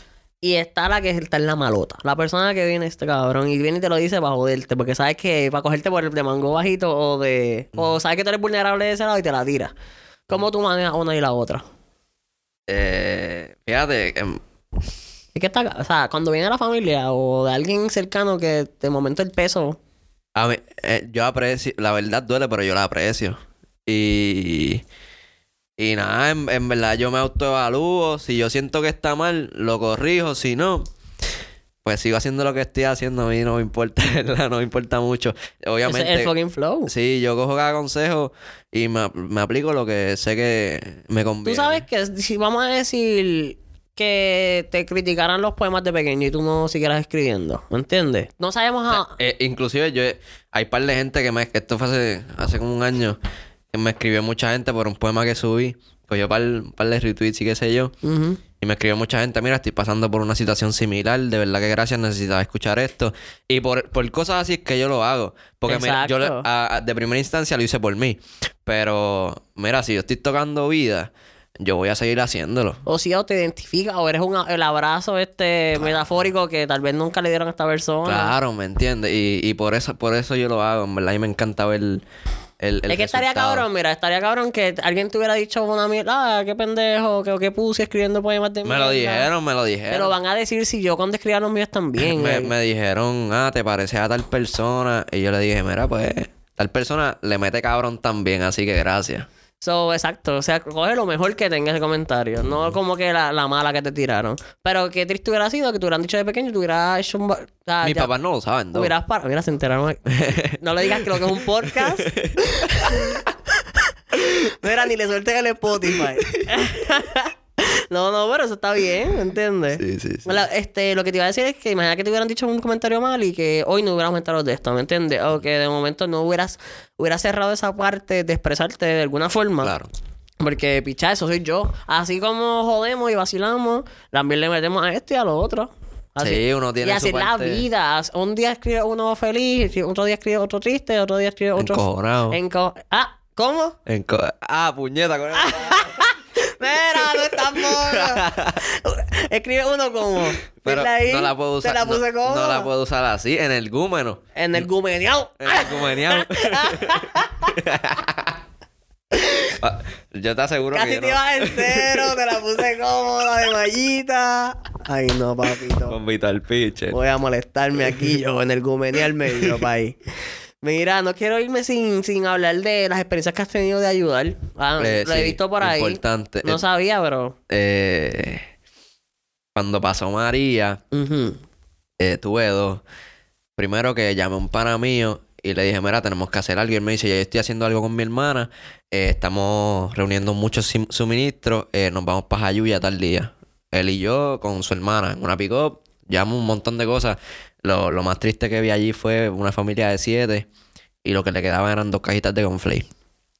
Y está la que está en la malota. La persona que viene este cabrón y viene y te lo dice para joderte, porque sabes que para cogerte por el de mango bajito o de. O sabes que tú eres vulnerable de ese lado y te la tira. ¿Cómo tú manejas una y la otra? Eh, fíjate, em, Es que está. O sea, cuando viene la familia o de alguien cercano que de momento el peso. a mí, eh, yo aprecio, la verdad duele, pero yo la aprecio. Y, y nada, en, en verdad yo me autoevalúo. Si yo siento que está mal, lo corrijo. Si no, pues sigo haciendo lo que estoy haciendo. A mí no me importa, *laughs* ¿verdad? No me importa mucho. Obviamente. es el fucking flow. Sí, yo cojo cada consejo y me, me aplico lo que sé que me conviene. Tú sabes que si vamos a decir que te criticaran los poemas de pequeño y tú no siguieras escribiendo, ¿me entiendes? No sabemos a... Eh, inclusive yo hay par de gente que me esto fue hace, hace como un año que me escribió mucha gente por un poema que subí pues yo par, par de retweets y qué sé yo y me escribió mucha gente mira estoy pasando por una situación similar de verdad que gracias necesitaba escuchar esto y por, por cosas así es que yo lo hago porque mira, yo a- a- de primera instancia lo hice por mí pero mira si yo estoy tocando vida yo voy a seguir haciéndolo O si o te identificas o eres un, el abrazo este metafórico que tal vez nunca le dieron a esta persona. Claro, ¿me entiendes? Y, y por eso por eso yo lo hago, en verdad. Y me encanta ver el, el, el es que estaría cabrón, mira, estaría cabrón que alguien te hubiera dicho una mierda, ah, qué pendejo, que, que puse escribiendo poemas de Me lo mierda". dijeron, me lo dijeron. lo van a decir si yo cuando escribía los míos también. *laughs* me, eh. me dijeron, ah, te pareces a tal persona. Y yo le dije, mira, pues, tal persona le mete cabrón también, así que gracias. So, exacto. O sea, coge lo mejor que tenga ese comentario. No como que la, la mala que te tiraron. Pero qué triste hubiera sido que te hubieran dicho de pequeño y hubieras hecho un... o sea, Mis papás no lo saben, ¿no? Hubieras parado. Mira, se enteraron. no le digas que lo que es un podcast. *laughs* Mira, ni le suelten el Spotify. *laughs* no, no, pero eso está bien, ¿me entiendes? Sí, sí, sí. La- este, lo que te iba a decir es que imagina que te hubieran dicho un comentario mal y que hoy no hubiéramos entrado de esto, ¿me entiendes? O que de momento no hubieras, hubieras cerrado esa parte de expresarte de alguna forma. Claro. Porque, picha, eso soy yo. Así como jodemos y vacilamos, también le metemos a esto y a lo otro. Así. Sí, uno tiene Y su así es la vida. Un día escribe uno feliz, otro día escribe otro triste, otro día escribe otro... Encojonado. Enco- ah, ¿cómo? Enco- ah, puñeta, con *laughs* Mira, no estás mono. *laughs* Escribe uno como... Pero ahí, no la puedo usar. Te la puse no, como... no la puedo usar así, en el gúmeno. En el gumeneado. En el. *laughs* Ah, Yo te aseguro que Casi yo te no- ibas en cero, te la puse cómoda de mallita. Ay, no, papito. Con Vital Pitcher. Voy a molestarme aquí *laughs* yo en el gumenial medio, país. Mira, no quiero irme sin, sin hablar de las experiencias que has tenido de ayudar. Ah, Eh, lo he visto por ahí. importante. No Eh, sabía, pero... Eh, cuando pasó María, Ujú. eh, tuve dos. Primero que llamé a un pana mío y le dije, mira, tenemos que hacer algo. Y él me dice, yo estoy haciendo algo con mi hermana. eh, estamos reuniendo muchos suministros. nos vamos para Jayuya tal día. Él y yo con su hermana en una pick-up. Llevamos un montón de cosas. Lo, lo más triste que vi allí fue una familia de siete. Y lo que le quedaban eran dos cajitas de conflay.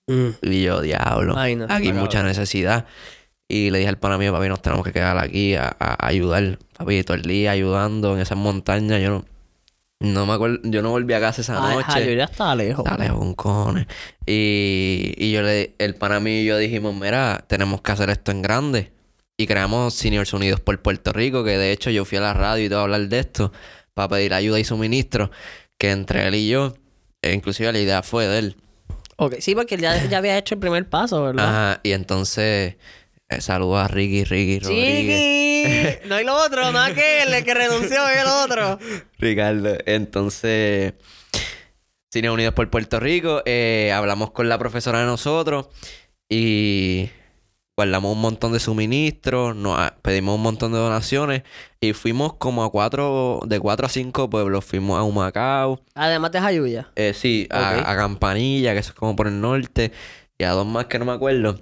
Mm. Y yo, diablo. Ay, no, aquí hay mucha necesidad. Y le dije al pana mío, papi, nos tenemos que quedar aquí a, ayudar. Papi, todo el día ayudando en esas montañas. Yo no, no me acuerdo, yo no volví a casa esa Ay, noche. ay, yo ya estaba lejos. Está lejos, con cojones. Y, y yo le, el pana mío y yo dijimos, mira, tenemos que hacer esto en grande. Y creamos Seniors Unidos por Puerto Rico, que de hecho yo fui a la radio y todo a hablar de esto, para pedir ayuda y suministro, que entre él y yo, e inclusive la idea fue de él. Ok, sí, porque él ya, ya había hecho el primer paso, ¿verdad? Ajá, y entonces eh, saludo a Ricky, Ricky Rodríguez. Chiqui. No hay lo otro, no aquel, el que renunció es el otro. *laughs* Ricardo. Entonces, Cine Unidos por Puerto Rico, eh, hablamos con la profesora de nosotros y guardamos un montón de suministros, nos, ah, pedimos un montón de donaciones y fuimos como a cuatro, de cuatro a cinco pueblos. Fuimos a Humacao, Además de Jayuya. eh, sí, a, Campanilla, que eso es como por el norte, y a dos más que no me acuerdo.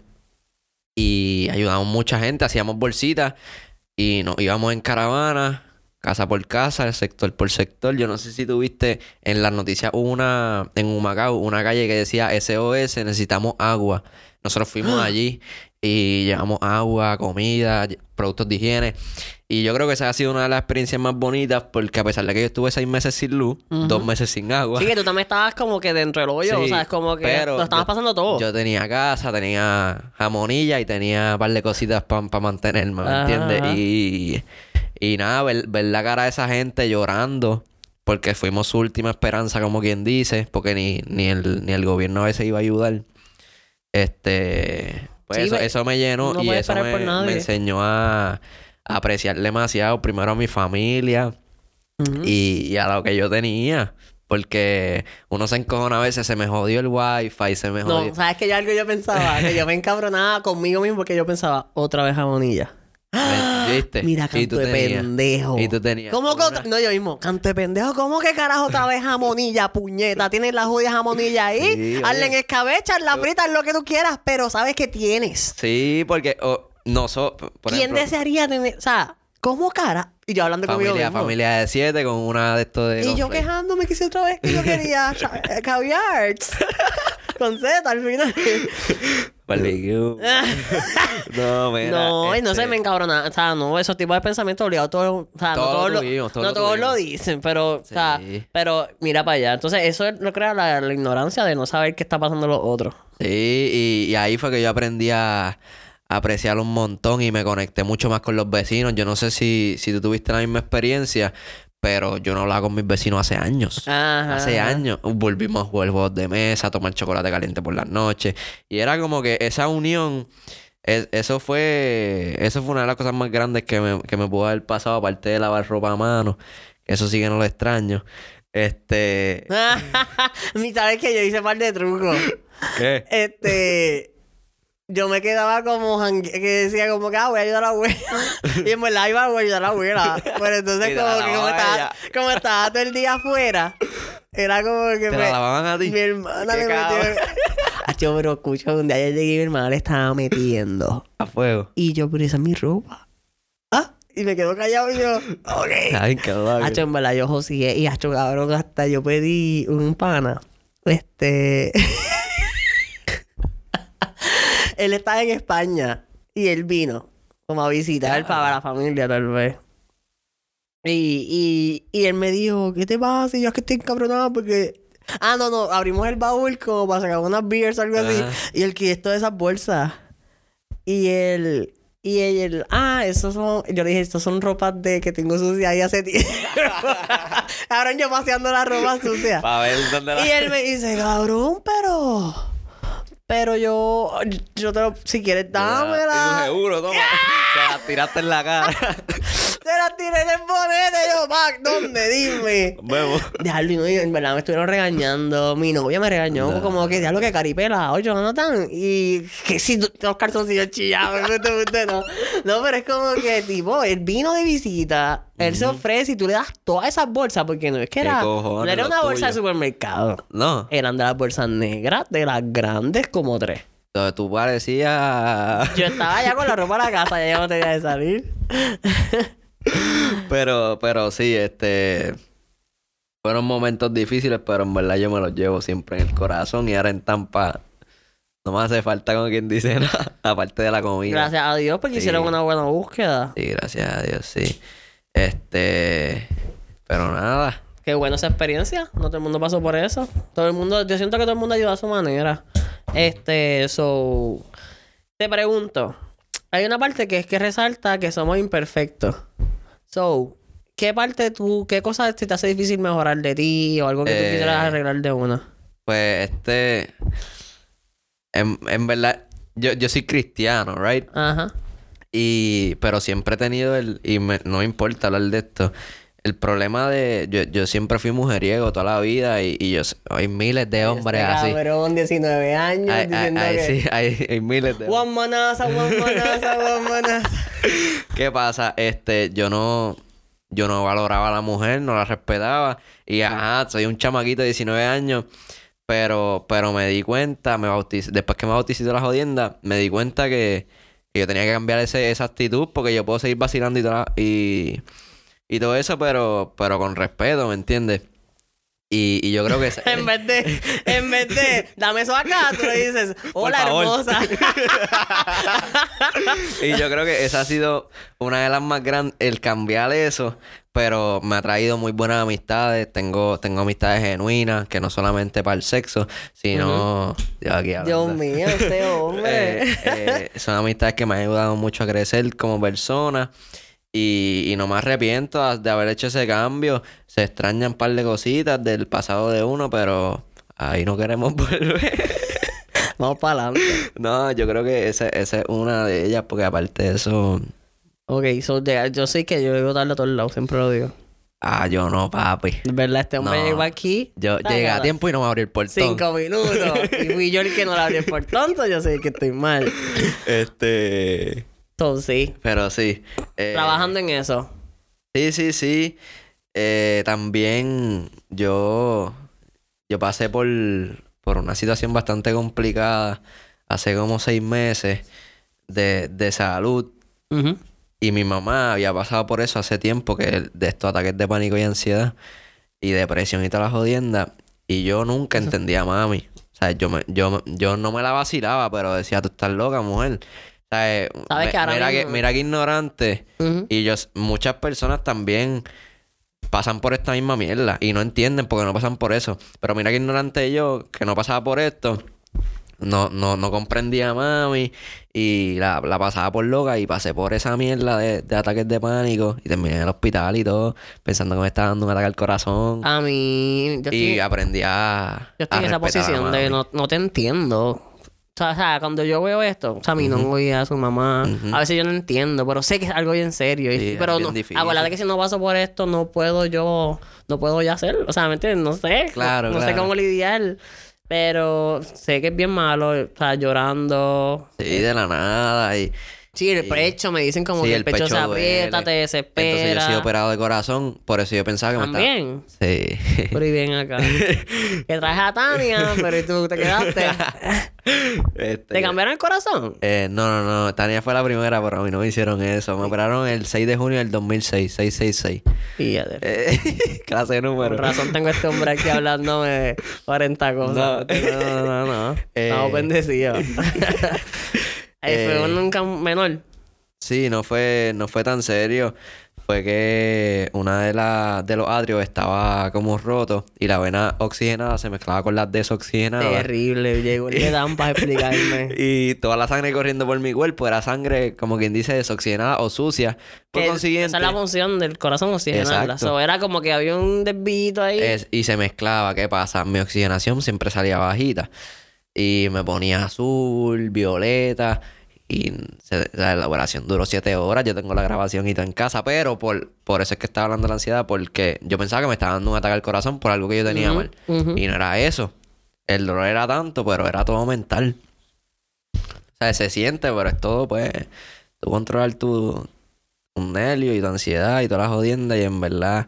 Y ayudamos mucha gente, hacíamos bolsitas y nos íbamos en caravana casa por casa, sector por sector. Yo no sé si tuviste en las noticias una, en Humacao, una calle que decía SOS, necesitamos agua. Nosotros fuimos *gasps* allí y llevamos agua, comida, productos de higiene. Y yo creo que esa ha sido una de las experiencias más bonitas porque a pesar de que yo estuve seis meses sin luz, dos meses sin agua. Sí, que tú también estabas como que dentro del hoyo, o sea, es como que pero lo estabas yo- pasando todo. Yo tenía casa, tenía jamonilla y tenía un par de cositas para mantenerme, ¿me Ajá, entiendes? ajá. Y, y nada, ver, ver la cara de esa gente llorando porque fuimos su última esperanza, como quien dice, porque ni, ni, el, ni el gobierno a veces iba a ayudar. Este, pues Sí, eso, eso me llenó no y eso me, enseñó a, a apreciar demasiado primero a mi familia y, y a lo que yo tenía. Porque uno se encojona a veces, se me jodió el wifi, se me jodió. No, sabes que yo algo yo pensaba, que yo me encabronaba conmigo mismo porque yo pensaba, otra vez jamonilla. ¿Me- ¿Viste? *gasps* Mira, Y tú canto de tenías- pendejo. Y tú tenías. ¿Cómo que una- otra? No, yo mismo. Canto de pendejo. ¿Cómo que carajo otra vez jamonilla, puñeta? Tienes la jodida jamonilla ahí. Sí, Hazla oye. en escabecha, la frita, lo que tú quieras, pero sabes que tienes. Sí, porque oh, nosotros. Por ¿Quién ejemplo, desearía tener? O sea, ¿cómo cara? Y yo hablando conmigo Familia, mismo. familia de siete con una de estos de. Y yo quejándome que si otra vez que yo quería *laughs* eh, caviar. *laughs* Con Z al final. *laughs* Barbecue. *laughs* no, mira. no, y no este, se me encabrona. O sea, no, esos tipos de pensamientos obligados todos. O sea, no Todos lo, tuvimos, todos no lo todos lo tuvimos. dicen, pero, o sea, Sí. pero mira para allá. Entonces, eso es- no crea la, la ignorancia de no saber qué está pasando los otros. Sí, y, y ahí fue que yo aprendí a, a apreciar un montón y me conecté mucho más con los vecinos. Yo no sé si, si tú tuviste la misma experiencia, pero yo no hablaba con mis vecinos hace años. Ajá. Hace años volvimos a jugar juegos de mesa, a tomar chocolate caliente por las noches. Y era como que esa unión, es- eso fue eso fue una de las cosas más grandes que me, que me pudo haber pasado, aparte de lavar ropa a mano. Eso sí que no lo extraño. Este... *laughs* Mi sabes que yo hice par de trucos. ¿Qué? Este. Yo me quedaba como que decía como que ah, voy a ayudar a la abuela. *laughs* y en verdad iba a ayudar a la abuela. Pero entonces como que como estaba, ella. como estaba todo el día afuera, era como que ¿Te me- la lavaban a ti? mi hermana me metió. cabrón. *laughs* Acho, pero escucha, un día yo llegué y mi hermana le estaba metiendo. A fuego. Y yo, pero esa es mi ropa. Ah, y me quedo callado y yo, ok. Ay, qué vago. Hacho, en verdad, yo josigué y hacho, cabrón, hasta yo pedí un pana. Este. *laughs* él estaba en España y él vino como a visitar para la familia, tal vez. Y, y, y él me dijo, ¿qué te pasa? Y yo es que estoy encabronado porque... Ah, no, no, abrimos el baúl como para sacar unas beers o algo así. Y él quitó todas esas bolsas. Y él... Y él, ah, esos son, yo le dije, estos son ropas de que tengo sucia ahí hace tiempo. *laughs* Cabrón, yo paseando la ropa sucia. Para ver dónde la... Y él me dice, cabrón, pero. Pero yo. Yo te lo. Si quieres, dámela. seguro, toma. Te la tiraste en la cara. *laughs* Te la tiré en el bonete. Yo, Mac, ¿dónde? Dime. Vemos. Diablo, y no, en verdad me estuvieron regañando. Mi novia me regañó. No. Como que, diablo, que caripela. Oye, Jonathan. Y que si los calzoncillos chillados. *laughs* no. no, pero es como que, tipo, él vino de visita. Él se ofrece y tú le das todas esas bolsas. Porque no es que ¿Qué era. No era una bolsa de supermercado. No. Eran de las bolsas negras, de las grandes, como tres. Entonces tú parecías... Yo estaba ya con la ropa en la casa, ya yo no tenía que salir. *laughs* *laughs* Pero, pero sí, este... Fueron momentos difíciles, pero en verdad yo me los llevo siempre en el corazón y ahora en Tampa no me hace falta como quien dice *laughs* nada, aparte de la comida. Gracias a Dios porque Sí. hicieron una buena búsqueda. Sí, gracias a Dios, sí. Este... Pero nada. Qué buena esa experiencia. No todo el mundo pasó por eso. Todo el mundo, yo siento que todo el mundo ayuda a su manera. Este, so. Te pregunto. Hay una parte que es que resalta que somos imperfectos. So, ¿qué parte tú, qué cosa se te hace difícil mejorar de ti o algo que tú Eh, quisieras arreglar de una? Pues este... En, en verdad, yo, yo soy cristiano, ¿right? Ajá. Y, pero siempre he tenido el, y me- no me importa hablar de esto, el problema de, yo, yo siempre fui mujeriego toda la vida y, y yo, hay miles de hombres Este así. cabrón, 19 años, Hay, diciendo hay- que... sí, *laughs* hay, hay miles de Juan Manaza, Juan Manaza, Juan *laughs* Manaza. ¿Qué pasa? Este, yo no, yo no valoraba a la mujer, no la respetaba. Y ajá, soy un chamaquito de 19 años. Pero, pero me di cuenta, me bauticé, después que me bauticé de la jodienda, me di cuenta que, que yo tenía que cambiar ese, esa actitud porque yo puedo seguir vacilando y, y, y todo eso, pero, pero con respeto, ¿me entiendes? Y, y yo creo que... *laughs* En vez de, en vez de, dame eso acá, tú le dices, hola hermosa. *laughs* y yo creo que esa ha sido una de las más grandes, el cambiar eso, pero me ha traído muy buenas amistades. Tengo, tengo amistades genuinas, que no solamente para el sexo, sino. Yo aquí Dios hablando. mío, este hombre. *laughs* Eh, eh, son amistades que me han ayudado mucho a crecer como persona. Y, y no me arrepiento de haber hecho ese cambio. Se extrañan un par de cositas del pasado de uno, pero ahí no queremos *laughs* volver. Vamos para adelante. no, yo creo que esa, esa es una de ellas, porque aparte de eso. Ok, so, de- yo sé que yo llego tarde a todos lados, siempre lo digo. Ah, yo no, papi. Verdad, este hombre No. llegó aquí. Yo llegué a tiempo y no me abrí el portón. Cinco minutos. *laughs* y fui yo el que no la abrí por tonto, yo sé que estoy mal. Este. Entonces, sí. Pero sí. eh, Trabajando en eso. Sí, sí, sí. Eh, también yo, yo pasé por, por una situación bastante complicada hace como seis meses de, de salud. Y mi mamá había pasado por eso hace tiempo, que de estos ataques de pánico y ansiedad y depresión y toda la jodienda. Y yo nunca entendía a mami. O sea, yo, me, yo, yo no me la vacilaba, pero decía, tú estás loca, mujer. ¿Sabes que ahora mira, que, mismo- mira que ignorante. Y yo, muchas personas también pasan por esta misma mierda y no entienden porque no pasan por eso. Pero mira que ignorante yo, que no pasaba por esto, no, no, no comprendía a mami y la, la pasaba por loca y pasé por esa mierda de, de ataques de pánico y terminé en el hospital y todo, pensando que me estaba dando un ataque al corazón. A mí, yo y aprendí a. yo estoy a en esa posición de no, no te entiendo. O sea, o sea, cuando yo veo esto, o sea, mi novia, a su mamá, a veces yo no entiendo, pero sé que es algo bien serio. y- Sí, pero no, acuérdate que si no paso por esto, no puedo yo, no puedo ya hacerlo. O sea, ¿me entiendes? No sé. Claro, no, no sé cómo lidiar. Pero sé que es bien malo, o sea, llorando. Sí, de la nada. Y, Sí, el pecho, me dicen como Sí, que el, el pecho, se pecho aprieta, duele. te desespera. entonces yo soy operado de corazón, por eso yo pensaba que me estaba. También. Sí. Pero y bien acá. *laughs* que traes a Tania, pero ¿y tú te quedaste? *laughs* Este, ¿Te cambiaron el corazón? Eh, no, no, no. Tania fue la primera, pero a mí no me hicieron eso. Me operaron el 6 de junio del 2006, 666. Fíjate. Eh, *laughs* clase de número. Con razón tengo este hombre aquí hablándome de 40 cosas. No, no, no. no. Eh. Estamos bendecidos. Fue Eh. un nunca menor. Sí, no fue, no fue tan serio. Fue que una de las de los atrios estaba como roto y la vena oxigenada se mezclaba con las desoxigenadas. Terrible. Llegó el que dan para explicarme. Y toda la sangre corriendo por mi cuerpo era sangre, como quien dice, desoxigenada o sucia. Por Que consiguiente, Esa es la función del corazón. So, era como que había un desvío ahí. es- y se mezclaba. ¿Qué pasa? Mi oxigenación siempre salía bajita. Y me ponía azul, violeta. Y se- la elaboración duró siete horas. Yo tengo la grabación y todo en casa. Pero por, por eso es que estaba hablando de la ansiedad. Porque yo pensaba que me estaba dando un ataque al corazón por algo que yo tenía mal. Y no era eso. El dolor era tanto, pero era todo mental. O sea, se siente, pero es todo, pues, tú controlar tu, tu nervio y tu ansiedad y todas las jodiendas. Y en verdad,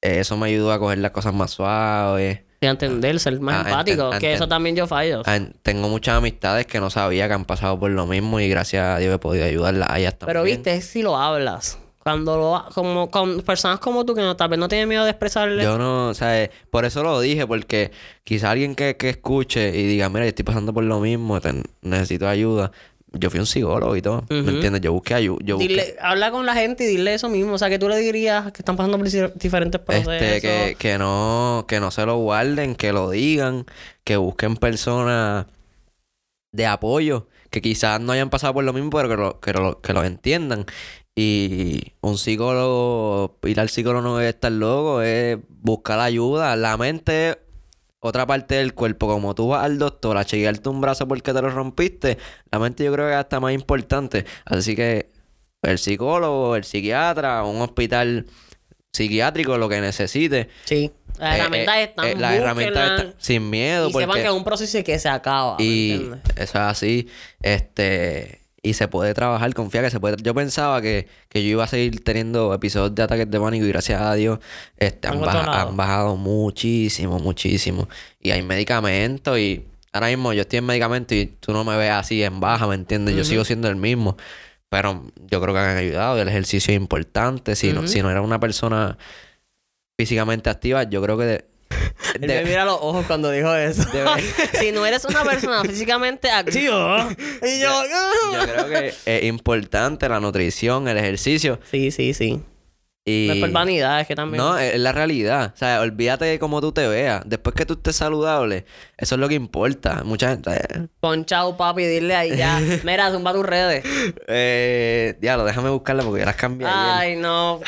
eh, eso me ayudó a coger las cosas más suaves. Y a entender, ser más Ah, empático. que eso también yo fallo. Ah, Tengo muchas amistades que no sabía que han pasado por lo mismo y gracias a Dios he podido ayudarlas a ellas también. Pero viste, es si lo hablas. Cuando lo como con personas como tú que no, tal vez no tienen miedo de expresarle. Yo no, o sea, eh, por eso lo dije, porque quizá alguien que, que escuche y diga, mira, yo estoy pasando por lo mismo, te- necesito ayuda. Yo fui un psicólogo y todo, ¿me entiendes? Yo busqué ayuda. Yo busqué, Dile, habla con la gente y dile eso mismo. O sea, que tú le dirías que están pasando por dif- diferentes procesos. este, que, que no, que no se lo guarden, que lo digan, que busquen personas de apoyo, que quizás no hayan pasado por lo mismo, pero que lo, que lo, que lo entiendan. Y un psicólogo, ir al psicólogo no es estar loco, es buscar ayuda. La mente es otra parte del cuerpo. Como tú vas al doctor a chequearte un brazo porque te lo rompiste, la mente yo creo que es hasta más importante. Así que el psicólogo, el psiquiatra, un hospital psiquiátrico, lo que necesite. Sí. Las Eh, herramientas eh, están. eh, las herramientas están sin miedo. Y sepan porque- que es un proceso y que se acaba. ¿me y eso es así. Este. Y se puede trabajar, confía que se puede. Yo pensaba que, que yo iba a seguir teniendo episodios de ataques de pánico y gracias a Dios este, han, baja- han bajado muchísimo, muchísimo. Y hay medicamentos y ahora mismo yo estoy en medicamento y tú no me ves así en baja, ¿me entiendes? Yo sigo siendo el mismo. pero yo creo que han ayudado. El ejercicio es importante. Si, no, si no era una persona físicamente activa, yo creo que... de- Él de- me mira los ojos cuando dijo eso. *laughs* Si no eres una persona *laughs* físicamente activa. y yo. yo creo que es importante la nutrición, el ejercicio. Sí, sí, sí. Y... No es por vanidad, es que también. No, es la realidad. O sea, olvídate de cómo tú te veas. Después que tú estés saludable, eso es lo que importa. Mucha gente... eh, Ponchao, papi, dile ahí ya. *laughs* Mira, zumba tus redes. Eh, diablo, déjame buscarla porque ya las cambié ayer. Ay, no.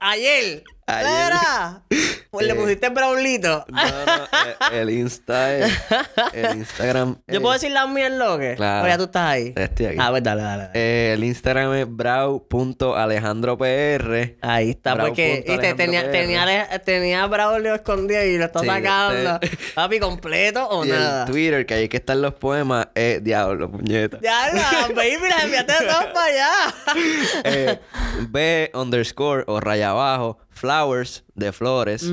Ayer. Ayer. Mira. Pues *laughs* le Eh. pusiste braulito. No, no, eh, el Insta es... El Instagram *laughs* Yo puedo decir la mía en lo que. Claro. O ya tú estás ahí. Estoy aquí. Ah, pues dale, dale. Eh, el Instagram es brau.alejandropr. Ahí está, Bravo porque punto y te, tenía, tenía, tenía Braulio escondido y lo está Sí, sacando. este- Papi, ¿completo o Y nada? el Twitter, que ahí que están los poemas, es diablo, puñeta. La baby, las *laughs* enviaste todas para allá. Eh, B underscore o raya abajo, flowers de flores.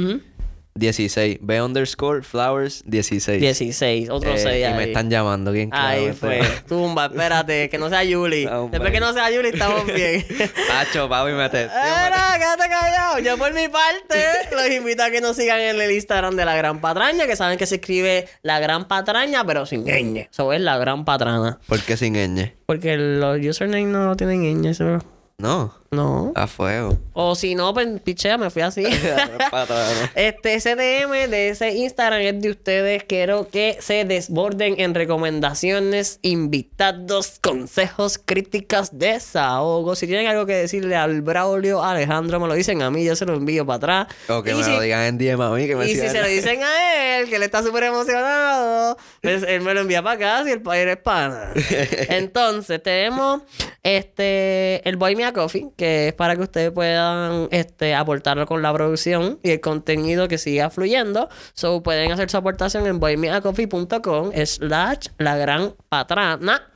16. B underscore flowers 16. 16, otro Eh, 6 y ahí. me están llamando. ¿Quién Ahí claro, fue. Tumba, espérate, que no sea Yuli. *laughs* Después que no sea Yuli, estamos *laughs* bien. Pacho, papi, me te... *laughs* Era, quédate callado. Yo por mi parte los invito a que nos sigan en el Instagram de La Gran Patraña, que saben que se escribe La Gran Patraña, pero sin ñ. Eso es La Gran Patrana. ¿Por qué sin ñ? Porque los usernames no tienen ñ, eso No, no. a fuego. O si no, pues pichea, me fui así. *laughs* Este, ese DM de ese Instagram es de ustedes. Quiero que se desborden en recomendaciones, invitados, consejos, críticas, desahogo. Si tienen algo que decirle al Braulio, Alejandro, me lo dicen a mí, yo se lo envío para atrás. O que Y me si- lo digan en DM a mí, que me y si se lo dicen a él, que él está súper emocionado, pues él me lo envía para acá si el país es pana. *laughs* Entonces, tenemos este el Boy Mia Coffee, que es para que ustedes puedan este, aportarlo con la producción y el contenido que siga fluyendo. So, pueden hacer su aportación en boymeacoffee.com slash la gran patrana.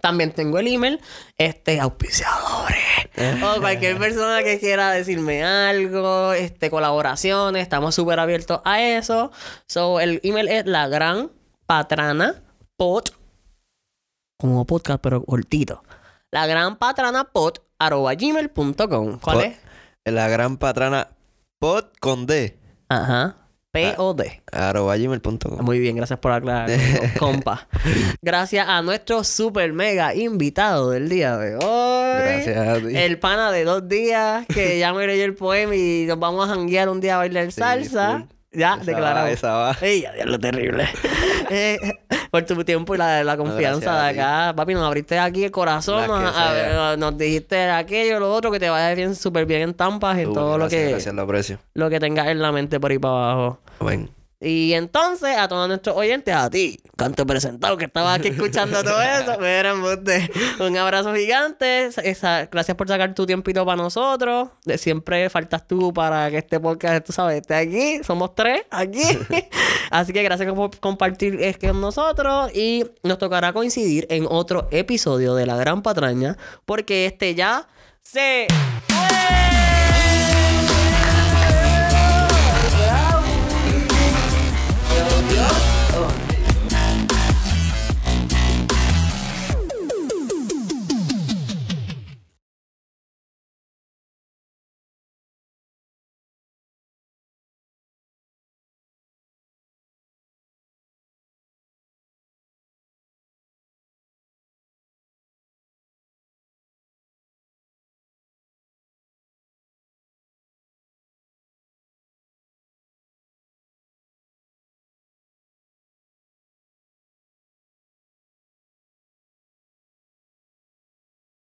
También tengo el email, este, auspiciadores. o cualquier persona que quiera decirme algo, este, colaboraciones, estamos súper abiertos a eso. So, el email es la gran patrana pod, como podcast, pero cortito. La gran patrana pod, arroba gmail.com. ¿Cuál Pod- es? La gran patrana pod con D. Ajá. P-O-D. Arroba gmail.com. Muy bien, gracias por aclarar, *laughs* compa. Gracias a nuestro super mega invitado del día de hoy. Gracias a ti. El pana de dos días que *laughs* ya me leyó el poema y nos vamos a janguear un día a bailar Sí, salsa. full. Ya, Esa declarado. va, esa va. Ey, ya, lo terrible. Eh, *laughs* por tu tiempo y la, la confianza de acá. Papi, nos abriste aquí el corazón. Nos, a- dijiste aquello, lo otro, que te vaya bien, súper bien en Tampas, en Tú, todo lo que, Gracias, lo aprecio. lo que tengas en la mente por ahí para abajo. Ven. Y entonces, a todos nuestros oyentes, a ti, canto presentado, que estaba aquí escuchando todo *laughs* eso, un abrazo gigante. Esa- gracias por sacar tu tiempito para nosotros. De siempre faltas tú para que este podcast, tú sabes, esté aquí. Somos tres aquí. *laughs* Así que gracias por compartir es con nosotros. Y nos tocará coincidir en otro episodio de La Gran Patraña, porque este ya se.